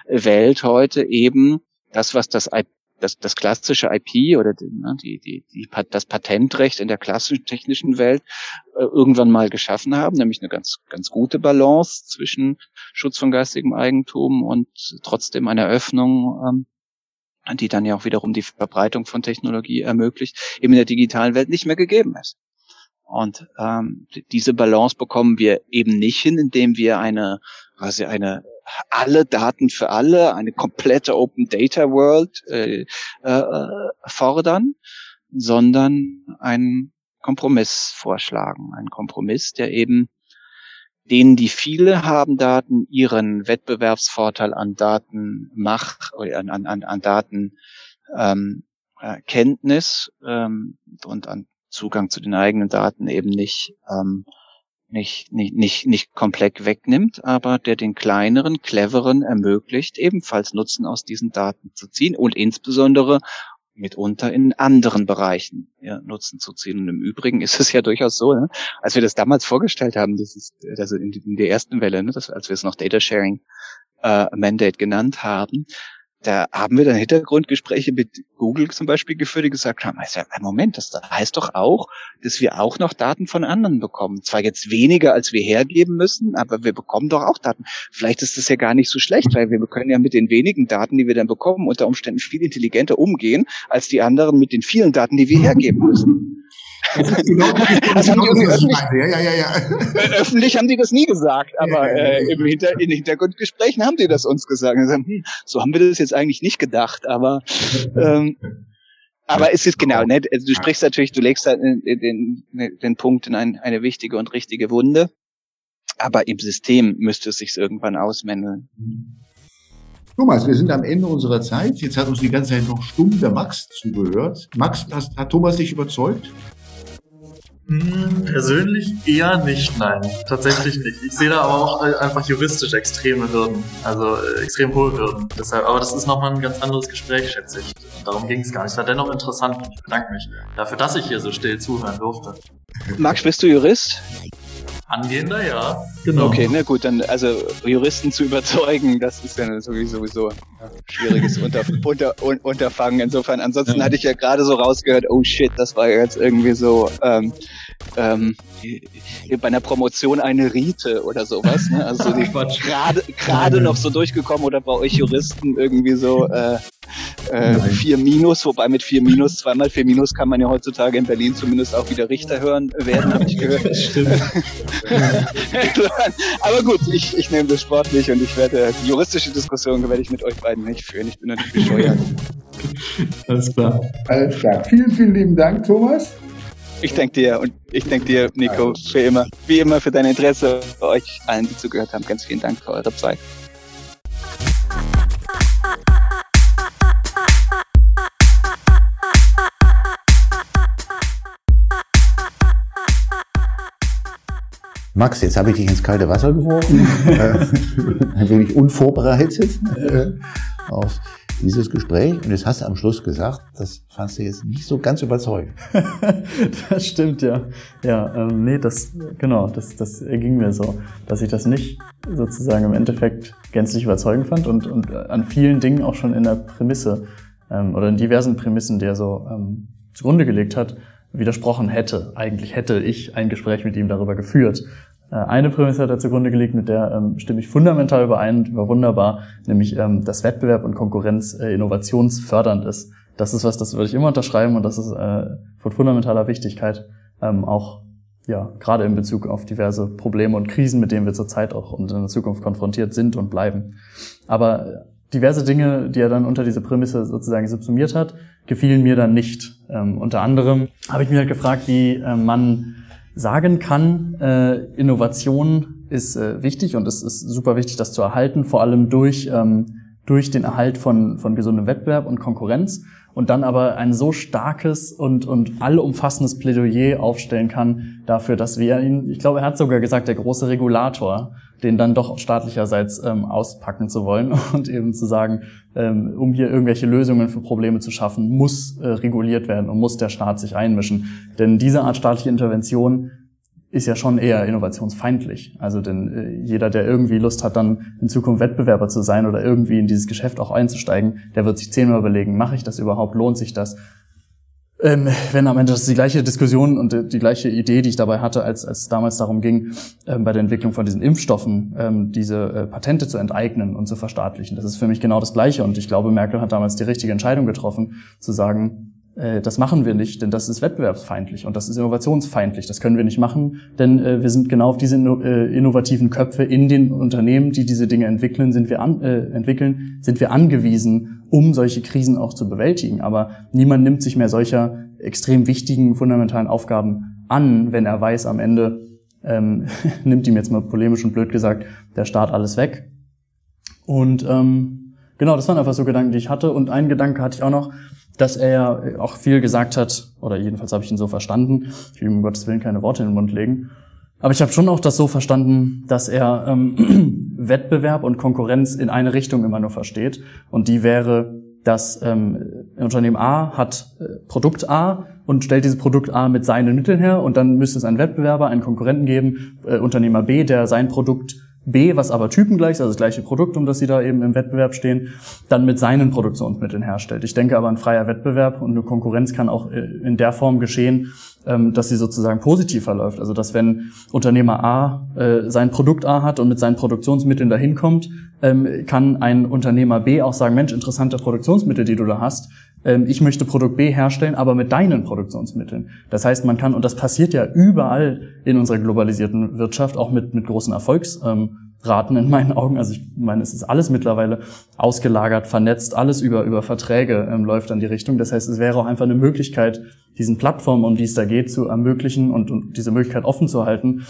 Welt heute eben das, was das das, das klassische IP oder ne, die, die, die, das Patentrecht in der klassischen technischen Welt äh, irgendwann mal geschaffen haben, nämlich eine ganz, ganz gute Balance zwischen Schutz von geistigem Eigentum und trotzdem einer Öffnung, ähm, die dann ja auch wiederum die Verbreitung von Technologie ermöglicht, eben in der digitalen Welt nicht mehr gegeben ist. Und ähm, diese Balance bekommen wir eben nicht hin, indem wir eine quasi eine alle Daten für alle, eine komplette Open Data World äh, äh, fordern, sondern einen Kompromiss vorschlagen. Ein Kompromiss, der eben denen, die viele haben Daten, ihren Wettbewerbsvorteil an Daten macht oder an, an, an Daten ähm, äh, Kenntnis ähm, und an Zugang zu den eigenen Daten eben nicht ähm, nicht, nicht, nicht, nicht komplett wegnimmt, aber der den kleineren, cleveren ermöglicht, ebenfalls Nutzen aus diesen Daten zu ziehen und insbesondere mitunter in anderen Bereichen ja, Nutzen zu ziehen. Und im Übrigen ist es ja durchaus so, ne, als wir das damals vorgestellt haben, das ist also in, in der ersten Welle, ne, das, als wir es noch Data Sharing äh, Mandate genannt haben, da haben wir dann Hintergrundgespräche mit Google zum Beispiel geführt, die gesagt haben, Moment, das heißt doch auch, dass wir auch noch Daten von anderen bekommen. Zwar jetzt weniger, als wir hergeben müssen, aber wir bekommen doch auch Daten. Vielleicht ist das ja gar nicht so schlecht, weil wir können ja mit den wenigen Daten, die wir dann bekommen, unter Umständen viel intelligenter umgehen, als die anderen mit den vielen Daten, die wir hergeben müssen. Das genau, das haben die öffentlich, ja, ja, ja, ja. Äh, öffentlich haben die das nie gesagt, aber äh, im Hinter, in Hintergrundgesprächen haben die das uns gesagt. Sagen, hm, so haben wir das jetzt eigentlich nicht gedacht, aber ähm, aber es ist genau, ne? Also du sprichst natürlich, du legst halt den, den, den Punkt in ein, eine wichtige und richtige Wunde, aber im System müsste es sich irgendwann ausmändeln.
Thomas, wir sind am Ende unserer Zeit. Jetzt hat uns die ganze Zeit noch stumm der Max zugehört. Max, hast, hat Thomas dich überzeugt?
Hm, persönlich eher nicht, nein. Tatsächlich nicht. Ich sehe da aber auch äh, einfach juristisch extreme Hürden. Also äh, extrem hohe Hürden. Deshalb, aber das ist nochmal ein ganz anderes Gespräch, schätze ich. Darum ging es gar nicht. Es war dennoch interessant und ich bedanke mich dafür, dass ich hier so still zuhören durfte.
Max, bist du Jurist?
Angehender, ja.
Genau. Okay, na gut, dann also Juristen zu überzeugen, das ist ja sowieso ein schwieriges Unter, Unter, Unterfangen. Insofern, ansonsten ja. hatte ich ja gerade so rausgehört, oh shit, das war jetzt irgendwie so ähm, ähm, bei einer Promotion eine Rite oder sowas. Ne? Also so gerade gerade noch so durchgekommen oder bei euch Juristen irgendwie so äh, äh, vier Minus, wobei mit vier Minus, zweimal vier Minus kann man ja heutzutage in Berlin zumindest auch wieder Richter hören werden, habe ich gehört. Stimmt. Aber gut, ich, ich nehme das sportlich und ich werde die juristische Diskussion werde ich mit euch beiden nicht führen. Ich bin natürlich bescheuert.
Alles klar. Alles klar. Vielen, vielen lieben Dank, Thomas.
Ich danke dir und ich danke dir, Nico, für immer, wie immer für dein Interesse, für euch allen, die zugehört haben. Ganz vielen Dank für eure Zeit.
Max, jetzt habe ich dich ins kalte Wasser geworfen, äh, ein wenig unvorbereitet äh, auf dieses Gespräch und jetzt hast du am Schluss gesagt, das fandst du jetzt nicht so ganz überzeugend.
das stimmt, ja. Ja, ähm, nee, das, genau, das, das ging mir so, dass ich das nicht sozusagen im Endeffekt gänzlich überzeugend fand und, und an vielen Dingen auch schon in der Prämisse ähm, oder in diversen Prämissen, die er so ähm, zugrunde gelegt hat, widersprochen hätte. Eigentlich hätte ich ein Gespräch mit ihm darüber geführt. Äh, eine Prämisse hat er zugrunde gelegt, mit der ähm, stimme ich fundamental überein, war wunderbar, nämlich ähm, dass Wettbewerb und Konkurrenz äh, innovationsfördernd ist. Das ist was, das würde ich immer unterschreiben und das ist äh, von fundamentaler Wichtigkeit, ähm, auch ja gerade in Bezug auf diverse Probleme und Krisen, mit denen wir zurzeit auch und in der Zukunft konfrontiert sind und bleiben. Aber diverse Dinge, die er dann unter diese Prämisse sozusagen subsumiert hat, gefielen mir dann nicht. Ähm, unter anderem habe ich mir halt gefragt, wie äh, man sagen kann, äh, Innovation ist äh, wichtig und es ist super wichtig, das zu erhalten, vor allem durch, ähm, durch den Erhalt von, von gesundem Wettbewerb und Konkurrenz und dann aber ein so starkes und, und allumfassendes Plädoyer aufstellen kann dafür, dass wir ihn, ich glaube, er hat sogar gesagt, der große Regulator, den dann doch staatlicherseits ähm, auspacken zu wollen und eben zu sagen, ähm, um hier irgendwelche Lösungen für Probleme zu schaffen, muss äh, reguliert werden und muss der Staat sich einmischen. Denn diese Art staatliche Intervention ist ja schon eher innovationsfeindlich. Also denn äh, jeder, der irgendwie Lust hat, dann in Zukunft Wettbewerber zu sein oder irgendwie in dieses Geschäft auch einzusteigen, der wird sich zehnmal überlegen, mache ich das überhaupt, lohnt sich das? Ähm, wenn am Ende das die gleiche Diskussion und die, die gleiche Idee, die ich dabei hatte, als, es damals darum ging, ähm, bei der Entwicklung von diesen Impfstoffen ähm, diese äh, Patente zu enteignen und zu verstaatlichen. Das ist für mich genau das Gleiche und ich glaube, Merkel hat damals die richtige Entscheidung getroffen, zu sagen, äh, das machen wir nicht, denn das ist wettbewerbsfeindlich und das ist innovationsfeindlich. Das können wir nicht machen, denn äh, wir sind genau auf diese äh, innovativen Köpfe in den Unternehmen, die diese Dinge entwickeln, sind wir an, äh, entwickeln, sind wir angewiesen, um solche Krisen auch zu bewältigen. Aber niemand nimmt sich mehr solcher extrem wichtigen, fundamentalen Aufgaben an, wenn er weiß, am Ende ähm, nimmt ihm jetzt mal polemisch und blöd gesagt der Staat alles weg. Und ähm, genau, das waren einfach so Gedanken, die ich hatte. Und einen Gedanke hatte ich auch noch, dass er auch viel gesagt hat, oder jedenfalls habe ich ihn so verstanden, ich will ihm um Gottes Willen keine Worte in den Mund legen, aber ich habe schon auch das so verstanden, dass er ähm, Wettbewerb und Konkurrenz in eine Richtung immer nur versteht. Und die wäre, dass ähm, Unternehmen A hat äh, Produkt A und stellt dieses Produkt A mit seinen Mitteln her und dann müsste es einen Wettbewerber, einen Konkurrenten geben, äh, Unternehmer B, der sein Produkt B, was aber typengleich ist, also das gleiche Produkt, um das sie da eben im Wettbewerb stehen, dann mit seinen Produktionsmitteln herstellt. Ich denke aber, ein freier Wettbewerb und eine Konkurrenz kann auch äh, in der Form geschehen, ähm, dass sie sozusagen positiv verläuft. Also dass wenn Unternehmer A äh, sein Produkt A hat und mit seinen Produktionsmitteln dahin kommt, ähm, kann ein Unternehmer B auch sagen, Mensch, interessante Produktionsmittel, die du da hast, ich möchte Produkt B herstellen, aber mit deinen Produktionsmitteln. Das heißt, man kann, und das passiert ja überall in unserer globalisierten Wirtschaft, auch mit, mit großen Erfolgsraten in meinen Augen. Also ich meine, es ist alles mittlerweile ausgelagert, vernetzt, alles über, über Verträge ähm, läuft an die Richtung. Das heißt, es wäre auch einfach eine Möglichkeit, diesen Plattformen, um die es da geht, zu ermöglichen und, und diese Möglichkeit offen zu halten,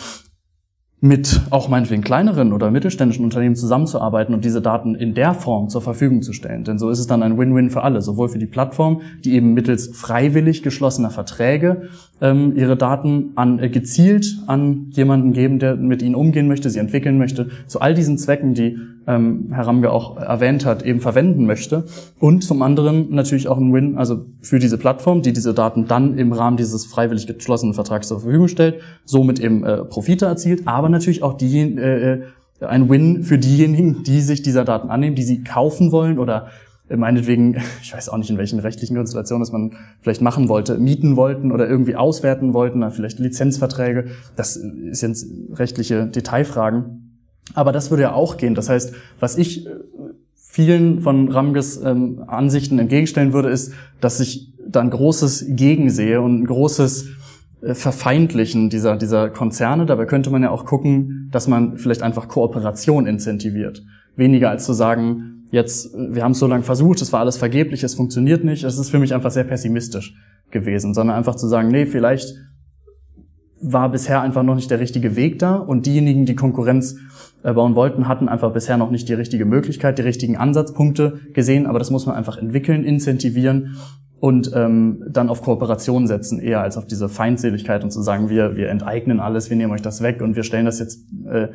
mit auch meinetwegen kleineren oder mittelständischen Unternehmen zusammenzuarbeiten und diese Daten in der Form zur Verfügung zu stellen. Denn so ist es dann ein Win-Win für alle, sowohl für die Plattform, die eben mittels freiwillig geschlossener Verträge ähm, ihre Daten an, äh, gezielt an jemanden geben, der mit ihnen umgehen möchte, sie entwickeln möchte, zu all diesen Zwecken, die ähm, Herr Ramge auch erwähnt hat, eben verwenden möchte. Und zum anderen natürlich auch ein Win, also für diese Plattform, die diese Daten dann im Rahmen dieses freiwillig geschlossenen Vertrags zur Verfügung stellt, somit eben äh, Profite erzielt, aber natürlich auch die, äh, äh ein Win für diejenigen, die sich dieser Daten annehmen, die sie kaufen wollen oder meinetwegen, ich weiß auch nicht, in welchen rechtlichen Konstellationen das man vielleicht machen wollte, mieten wollten oder irgendwie auswerten wollten, vielleicht Lizenzverträge. Das ist jetzt rechtliche Detailfragen. Aber das würde ja auch gehen. Das heißt, was ich äh, vielen von Ramges ähm, Ansichten entgegenstellen würde, ist, dass ich da ein großes Gegensehe und ein großes äh, Verfeindlichen dieser, dieser Konzerne. Dabei könnte man ja auch gucken, dass man vielleicht einfach Kooperation incentiviert. Weniger als zu sagen, jetzt, wir haben es so lange versucht, es war alles vergeblich, es funktioniert nicht. Es ist für mich einfach sehr pessimistisch gewesen, sondern einfach zu sagen, nee, vielleicht war bisher einfach noch nicht der richtige Weg da. Und diejenigen, die Konkurrenz äh, bauen wollten, hatten einfach bisher noch nicht die richtige Möglichkeit, die richtigen Ansatzpunkte gesehen, aber das muss man einfach entwickeln, incentivieren und ähm, dann auf Kooperation setzen, eher als auf diese Feindseligkeit und zu sagen, wir, wir enteignen alles, wir nehmen euch das weg und wir stellen das jetzt äh,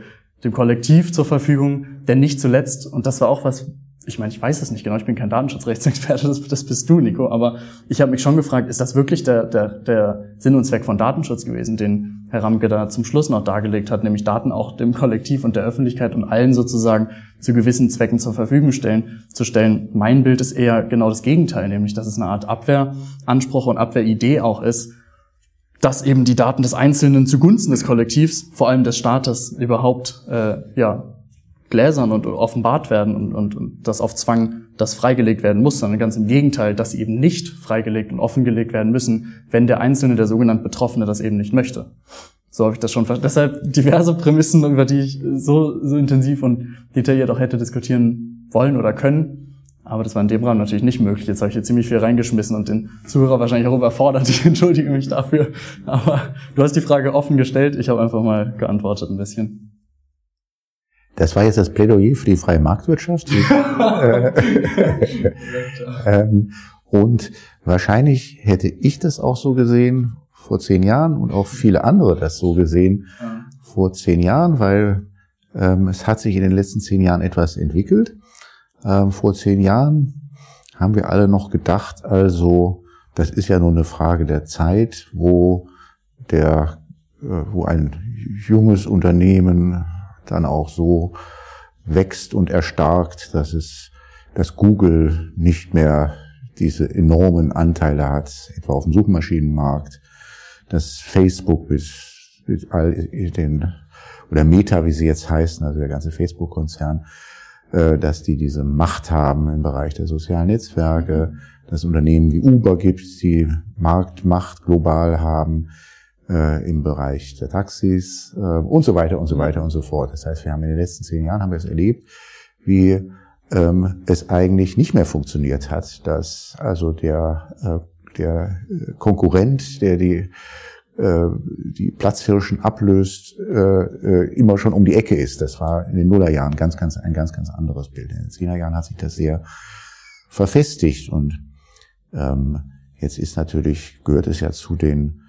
dem Kollektiv zur Verfügung, denn nicht zuletzt, und das war auch was, ich meine, ich weiß es nicht genau, ich bin kein Datenschutzrechtsexperte, das, das bist du, Nico, aber ich habe mich schon gefragt, ist das wirklich der, der, der Sinn und Zweck von Datenschutz gewesen, den Herr Ramke da zum Schluss noch dargelegt hat, nämlich Daten auch dem Kollektiv und der Öffentlichkeit und allen sozusagen zu gewissen Zwecken zur Verfügung stellen, zu stellen. Mein Bild ist eher genau das Gegenteil, nämlich dass es eine Art Abwehranspruch und Abwehridee auch ist, dass eben die Daten des Einzelnen zugunsten des Kollektivs, vor allem des Staates, überhaupt äh, ja, gläsern und offenbart werden und, und, und das auf Zwang das freigelegt werden muss, sondern ganz im Gegenteil, dass sie eben nicht freigelegt und offengelegt werden müssen, wenn der Einzelne, der sogenannte Betroffene, das eben nicht möchte. So habe ich das schon verstanden. Deshalb diverse Prämissen, über die ich so, so intensiv und detailliert auch hätte diskutieren wollen oder können. Aber das war in dem Rahmen natürlich nicht möglich. Jetzt habe ich hier ziemlich viel reingeschmissen und den Zuhörer wahrscheinlich auch überfordert. Ich entschuldige mich dafür. Aber du hast die Frage offen gestellt. Ich habe einfach mal geantwortet ein bisschen.
Das war jetzt das Plädoyer für die freie Marktwirtschaft. ähm, und wahrscheinlich hätte ich das auch so gesehen vor zehn Jahren und auch viele andere das so gesehen ja. vor zehn Jahren, weil ähm, es hat sich in den letzten zehn Jahren etwas entwickelt. Ähm, vor zehn Jahren haben wir alle noch gedacht, also das ist ja nur eine Frage der Zeit, wo der, äh, wo ein junges Unternehmen dann auch so wächst und erstarkt, dass es, dass Google nicht mehr diese enormen Anteile hat, etwa auf dem Suchmaschinenmarkt, dass Facebook bis, all den, oder Meta, wie sie jetzt heißen, also der ganze Facebook-Konzern, äh, dass die diese Macht haben im Bereich der sozialen Netzwerke, dass Unternehmen wie Uber gibt, die Marktmacht global haben, äh, im Bereich der Taxis äh, und so weiter und so weiter und so fort. Das heißt, wir haben in den letzten zehn Jahren haben wir es erlebt, wie ähm, es eigentlich nicht mehr funktioniert hat, dass also der äh, der Konkurrent, der die äh, die Platzhirschen ablöst, äh, äh, immer schon um die Ecke ist. Das war in den Nullerjahren ganz, ganz ein ganz, ganz anderes Bild. In den Zehnerjahren hat sich das sehr verfestigt und ähm, jetzt ist natürlich gehört es ja zu den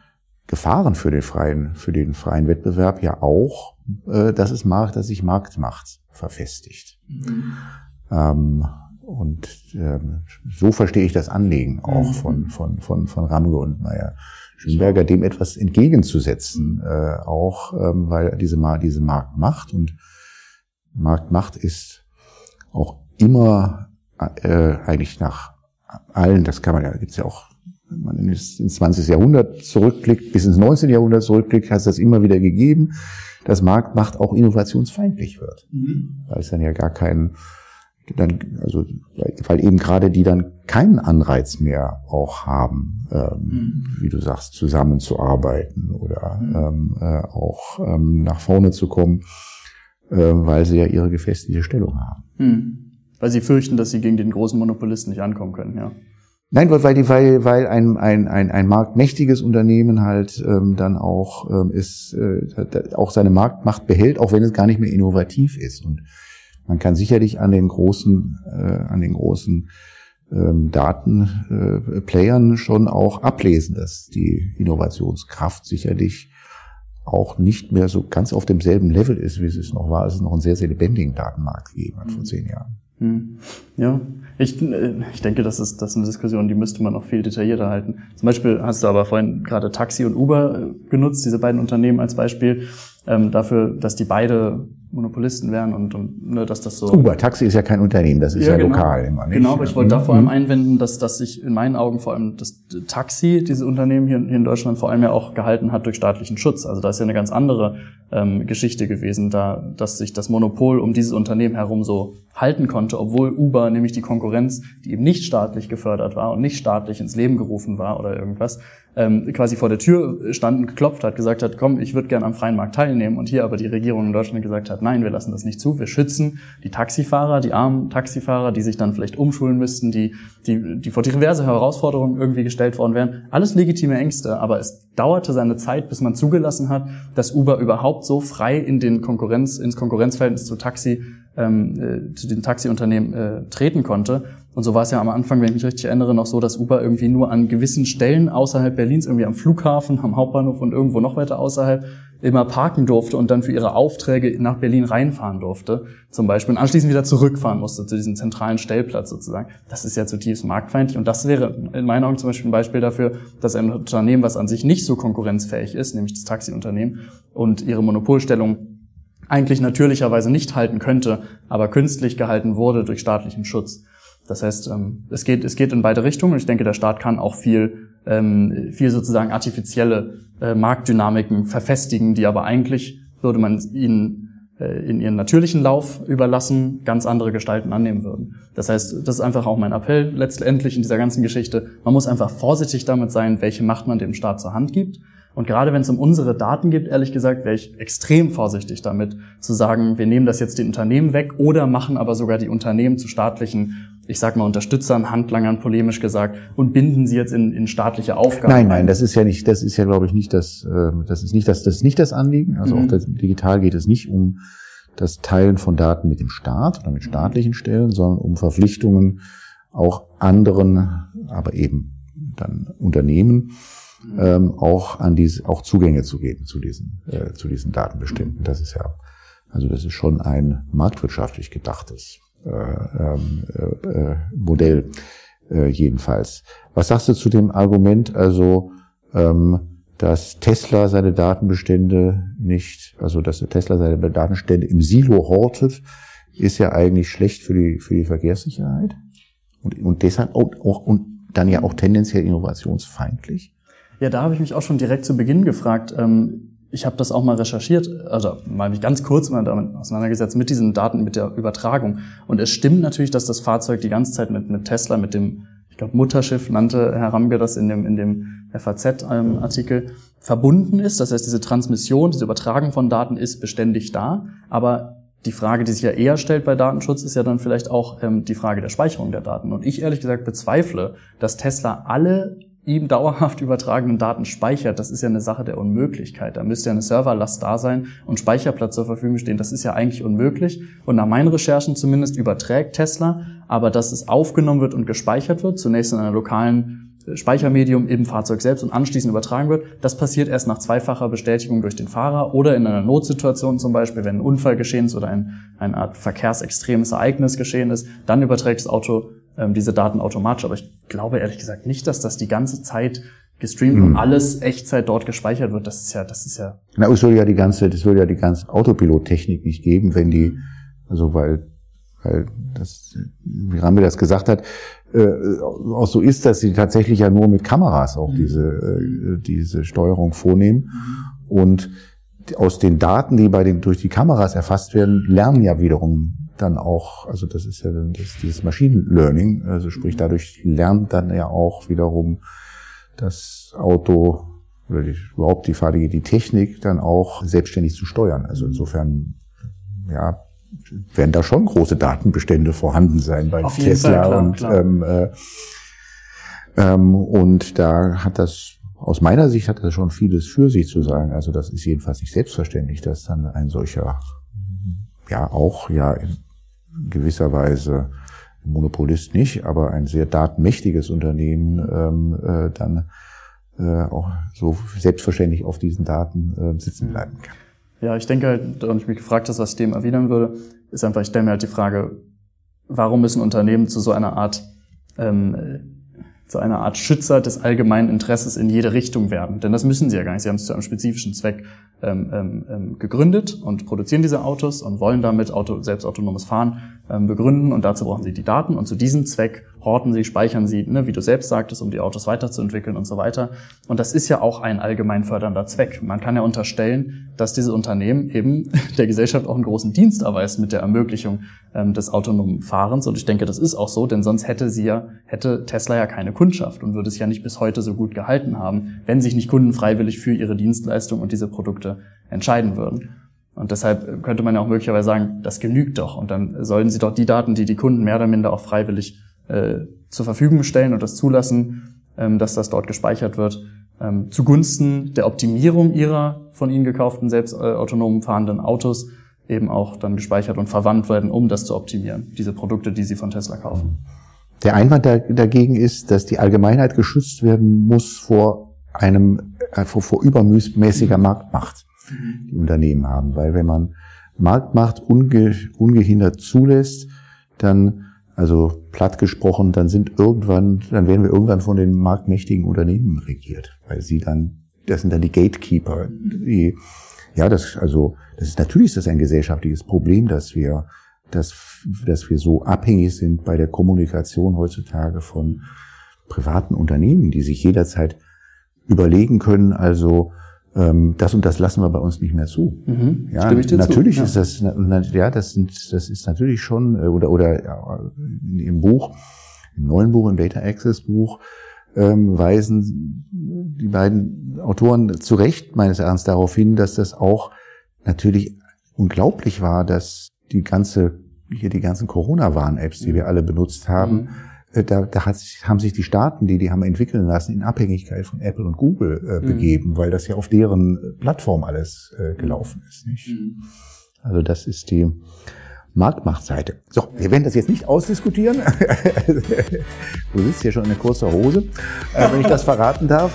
Gefahren für den freien, für den freien Wettbewerb ja auch, äh, dass es Markt, dass sich Marktmacht verfestigt. Mhm. Ähm, und ähm, so verstehe ich das Anliegen auch mhm. von, von, von, von Ramge und Meyer Schönberger, dem etwas entgegenzusetzen, äh, auch ähm, weil diese, diese Marktmacht und Marktmacht ist auch immer äh, eigentlich nach allen, das kann man ja, gibt's ja auch, wenn man ins 20. Jahrhundert zurückblickt, bis ins 19. Jahrhundert zurückblickt, hat es das immer wieder gegeben, dass Marktmacht auch innovationsfeindlich wird. Mhm. Weil es dann ja gar keinen, dann, also, weil eben gerade die dann keinen Anreiz mehr auch haben, ähm, mhm. wie du sagst, zusammenzuarbeiten oder mhm. ähm, äh, auch ähm, nach vorne zu kommen, äh, weil sie ja ihre gefestigte Stellung haben.
Mhm. Weil sie fürchten, dass sie gegen den großen Monopolisten nicht ankommen können, ja.
Nein, weil, die, weil, weil ein, ein, ein, ein marktmächtiges Unternehmen halt ähm, dann auch ähm, ist, äh, auch seine Marktmacht behält, auch wenn es gar nicht mehr innovativ ist. Und man kann sicherlich an den großen, äh, an den großen ähm, Datenplayern äh, schon auch ablesen, dass die Innovationskraft sicherlich auch nicht mehr so ganz auf demselben Level ist, wie es noch war, als es noch einen sehr, sehr lebendigen Datenmarkt gegeben hat vor mhm. zehn Jahren.
Hm. Ja, ich, äh, ich denke, das ist, das ist eine Diskussion, die müsste man noch viel detaillierter halten. Zum Beispiel hast du aber vorhin gerade Taxi und Uber äh, genutzt, diese beiden Unternehmen als Beispiel, ähm, dafür, dass die beide Monopolisten wären und, und ne, dass das so.
Uber, Taxi ist ja kein Unternehmen, das ist ja, ja
genau.
lokal immer.
Nicht? Genau, aber ich wollte da vor allem mhm. einwenden, dass, dass sich in meinen Augen vor allem das Taxi, diese Unternehmen hier, hier in Deutschland vor allem ja auch gehalten hat durch staatlichen Schutz. Also da ist ja eine ganz andere ähm, Geschichte gewesen, da, dass sich das Monopol um dieses Unternehmen herum so halten konnte, obwohl Uber nämlich die Konkurrenz, die eben nicht staatlich gefördert war und nicht staatlich ins Leben gerufen war oder irgendwas, ähm, quasi vor der Tür stand und geklopft hat, gesagt hat, komm, ich würde gerne am freien Markt teilnehmen und hier aber die Regierung in Deutschland gesagt hat, nein, wir lassen das nicht zu, wir schützen die Taxifahrer, die armen Taxifahrer, die sich dann vielleicht umschulen müssten, die, die, die vor diverse Herausforderungen irgendwie gestellt worden wären. Alles legitime Ängste, aber es dauerte seine Zeit, bis man zugelassen hat, dass Uber überhaupt so frei in den Konkurrenz, ins Konkurrenzverhältnis zu Taxi ähm, äh, zu den Taxiunternehmen äh, treten konnte. Und so war es ja am Anfang, wenn ich mich richtig erinnere, noch so, dass Uber irgendwie nur an gewissen Stellen außerhalb Berlins, irgendwie am Flughafen, am Hauptbahnhof und irgendwo noch weiter außerhalb, immer parken durfte und dann für ihre Aufträge nach Berlin reinfahren durfte, zum Beispiel, und anschließend wieder zurückfahren musste zu diesem zentralen Stellplatz sozusagen. Das ist ja zutiefst marktfeindlich und das wäre in meinen Augen zum Beispiel ein Beispiel dafür, dass ein Unternehmen, was an sich nicht so konkurrenzfähig ist, nämlich das Taxiunternehmen und ihre Monopolstellung eigentlich natürlicherweise nicht halten könnte, aber künstlich gehalten wurde durch staatlichen Schutz. Das heißt, ähm, es geht, es geht in beide Richtungen. Ich denke, der Staat kann auch viel, ähm, viel sozusagen artifizielle äh, Marktdynamiken verfestigen, die aber eigentlich würde man ihnen äh, in ihren natürlichen Lauf überlassen, ganz andere Gestalten annehmen würden. Das heißt, das ist einfach auch mein Appell letztendlich in dieser ganzen Geschichte. Man muss einfach vorsichtig damit sein, welche Macht man dem Staat zur Hand gibt und gerade wenn es um unsere Daten geht, ehrlich gesagt, wäre ich extrem vorsichtig damit, zu sagen, wir nehmen das jetzt den Unternehmen weg oder machen aber sogar die Unternehmen zu staatlichen ich sag mal, Unterstützern, Handlangern, polemisch gesagt, und binden sie jetzt in, in staatliche Aufgaben.
Nein, nein, das ist ja nicht, das ist ja, glaube ich, nicht das, äh, das ist nicht das, das ist nicht das Anliegen. Also mhm. auch das, digital geht es nicht um das Teilen von Daten mit dem Staat oder mit staatlichen Stellen, sondern um Verpflichtungen auch anderen, aber eben dann Unternehmen, ähm, auch an diese, auch Zugänge zu geben zu diesen, äh, zu diesen Datenbeständen. Das ist ja, also das ist schon ein marktwirtschaftlich gedachtes äh, ähm, äh, äh, Modell äh, jedenfalls. Was sagst du zu dem Argument, also ähm, dass Tesla seine Datenbestände nicht, also dass Tesla seine Datenstände im Silo hortet, ist ja eigentlich schlecht für die für die Verkehrssicherheit und, und deshalb auch, auch und dann ja auch tendenziell innovationsfeindlich.
Ja, da habe ich mich auch schon direkt zu Beginn gefragt. Ähm, ich habe das auch mal recherchiert, also mal mich ganz kurz mal damit auseinandergesetzt mit diesen Daten, mit der Übertragung. Und es stimmt natürlich, dass das Fahrzeug die ganze Zeit mit, mit Tesla, mit dem, ich glaube, Mutterschiff nannte Herr Ramge das in dem, in dem FAZ-Artikel, verbunden ist. Das heißt, diese Transmission, diese Übertragung von Daten ist beständig da. Aber die Frage, die sich ja eher stellt bei Datenschutz, ist ja dann vielleicht auch ähm, die Frage der Speicherung der Daten. Und ich ehrlich gesagt bezweifle, dass Tesla alle ihm dauerhaft übertragenen Daten speichert, das ist ja eine Sache der Unmöglichkeit. Da müsste ja eine Serverlast da sein und Speicherplatz zur Verfügung stehen. Das ist ja eigentlich unmöglich. Und nach meinen Recherchen zumindest überträgt Tesla, aber dass es aufgenommen wird und gespeichert wird, zunächst in einer lokalen äh, Speichermedium im Fahrzeug selbst und anschließend übertragen wird, das passiert erst nach zweifacher Bestätigung durch den Fahrer oder in einer Notsituation zum Beispiel, wenn ein Unfall geschehen ist oder ein, eine Art verkehrsextremes Ereignis geschehen ist, dann überträgt das Auto ähm, diese Daten automatisch. Aber ich glaube ehrlich gesagt nicht, dass das die ganze Zeit gestreamt mhm. und alles Echtzeit dort gespeichert wird. Das ist ja, das ist ja.
Na, es würde ja die ganze, das würde ja die ganze Autopilottechnik nicht geben, wenn die Also weil, weil das, wie Rambe das gesagt hat, äh, auch so ist, dass sie tatsächlich ja nur mit Kameras auch diese, äh, diese Steuerung vornehmen. Und aus den Daten, die bei den, durch die Kameras erfasst werden, lernen ja wiederum dann auch, also das ist ja dann das, dieses Machine Learning, also sprich dadurch lernt dann ja auch wiederum das Auto oder die, überhaupt die Fahrdige, die Technik dann auch selbstständig zu steuern. Also insofern, ja, werden da schon große Datenbestände vorhanden sein bei
Auf
Tesla
Fall, klar,
und
klar.
Ähm, äh, ähm, und da hat das aus meiner Sicht hat das schon vieles für sich zu sagen. Also das ist jedenfalls nicht selbstverständlich, dass dann ein solcher ja auch ja in gewisser Weise Monopolist nicht, aber ein sehr datenmächtiges Unternehmen ähm, äh, dann äh, auch so selbstverständlich auf diesen Daten äh, sitzen bleiben kann.
Ja, ich denke halt, und ich mich gefragt hast, was ich dem erwidern würde, ist einfach, ich stelle mir halt die Frage, warum müssen Unternehmen zu so einer Art, ähm, zu einer Art Schützer des allgemeinen Interesses in jede Richtung werden? Denn das müssen sie ja gar nicht. Sie haben es zu einem spezifischen Zweck ähm, ähm, ähm, gegründet und produzieren diese Autos und wollen damit Auto, selbstautonomes Fahren begründen und dazu brauchen sie die Daten und zu diesem Zweck horten sie, speichern sie, ne, wie du selbst sagtest, um die Autos weiterzuentwickeln und so weiter. Und das ist ja auch ein allgemein fördernder Zweck. Man kann ja unterstellen, dass diese Unternehmen eben der Gesellschaft auch einen großen Dienst erweist mit der Ermöglichung ähm, des autonomen Fahrens. Und ich denke, das ist auch so, denn sonst hätte sie ja, hätte Tesla ja keine Kundschaft und würde es ja nicht bis heute so gut gehalten haben, wenn sich nicht Kunden freiwillig für ihre Dienstleistung und diese Produkte entscheiden würden. Und deshalb könnte man ja auch möglicherweise sagen, das genügt doch. Und dann sollten sie doch die Daten, die die Kunden mehr oder minder auch freiwillig äh, zur Verfügung stellen und das zulassen, ähm, dass das dort gespeichert wird, ähm, zugunsten der Optimierung ihrer von ihnen gekauften selbst äh, fahrenden Autos eben auch dann gespeichert und verwandt werden, um das zu optimieren, diese Produkte, die sie von Tesla kaufen.
Der Einwand da, dagegen ist, dass die Allgemeinheit geschützt werden muss vor einem äh, vor, vor übermäßiger Marktmacht, die Unternehmen haben. Weil wenn man Marktmacht unge, ungehindert zulässt, dann, also platt gesprochen, dann sind irgendwann, dann werden wir irgendwann von den marktmächtigen Unternehmen regiert, weil sie dann, das sind dann die Gatekeeper, die, ja, das, also, das ist natürlich ist das ein gesellschaftliches Problem, dass wir, dass, dass wir so abhängig sind bei der Kommunikation heutzutage von privaten Unternehmen, die sich jederzeit überlegen können, also ähm, das und das lassen wir bei uns nicht mehr zu.
Mhm.
Ja,
Stimme ich dir zu?
natürlich
Ja.
ist das, na- ja, das sind, das ist natürlich schon, äh, oder, oder ja, im Buch, im neuen Buch, im Data Access Buch, ähm, weisen die beiden Autoren zu Recht meines Erachtens darauf hin, dass das auch natürlich unglaublich war, dass die ganze, hier die ganzen Corona-Warn-Apps, die wir alle benutzt haben,
Mhm.
Äh, da, da hat, haben sich die Staaten, die die haben entwickeln lassen, in Abhängigkeit von Apple und Google äh,
Mhm.
begeben, weil das ja auf deren äh, Plattform alles äh, gelaufen ist. Nicht?
Mhm.
Also das ist die Marktmachtseite. So, wir werden das jetzt nicht ausdiskutieren. du sitzt hier schon in kurzer Hose, äh, wenn ich das verraten darf,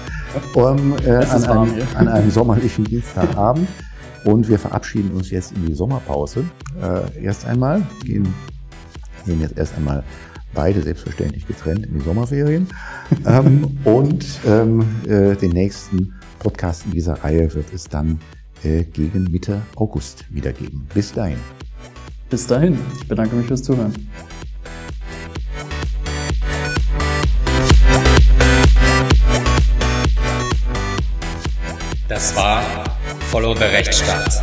um, äh, an,
warm
einem, an einem sommerlichen Dienstagabend. Und wir verabschieden uns jetzt in die Sommerpause. Äh, erst einmal gehen, gehen jetzt erst einmal beide selbstverständlich getrennt in die Sommerferien. ähm, und ähm, äh, den nächsten Podcast in dieser Reihe wird es dann äh, gegen Mitte August wiedergeben. Bis dahin.
Bis dahin, ich bedanke mich fürs Zuhören.
Das war Follow the Rechtsstaat.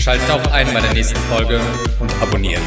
Schaltet auch ein bei der nächsten Folge und abonniert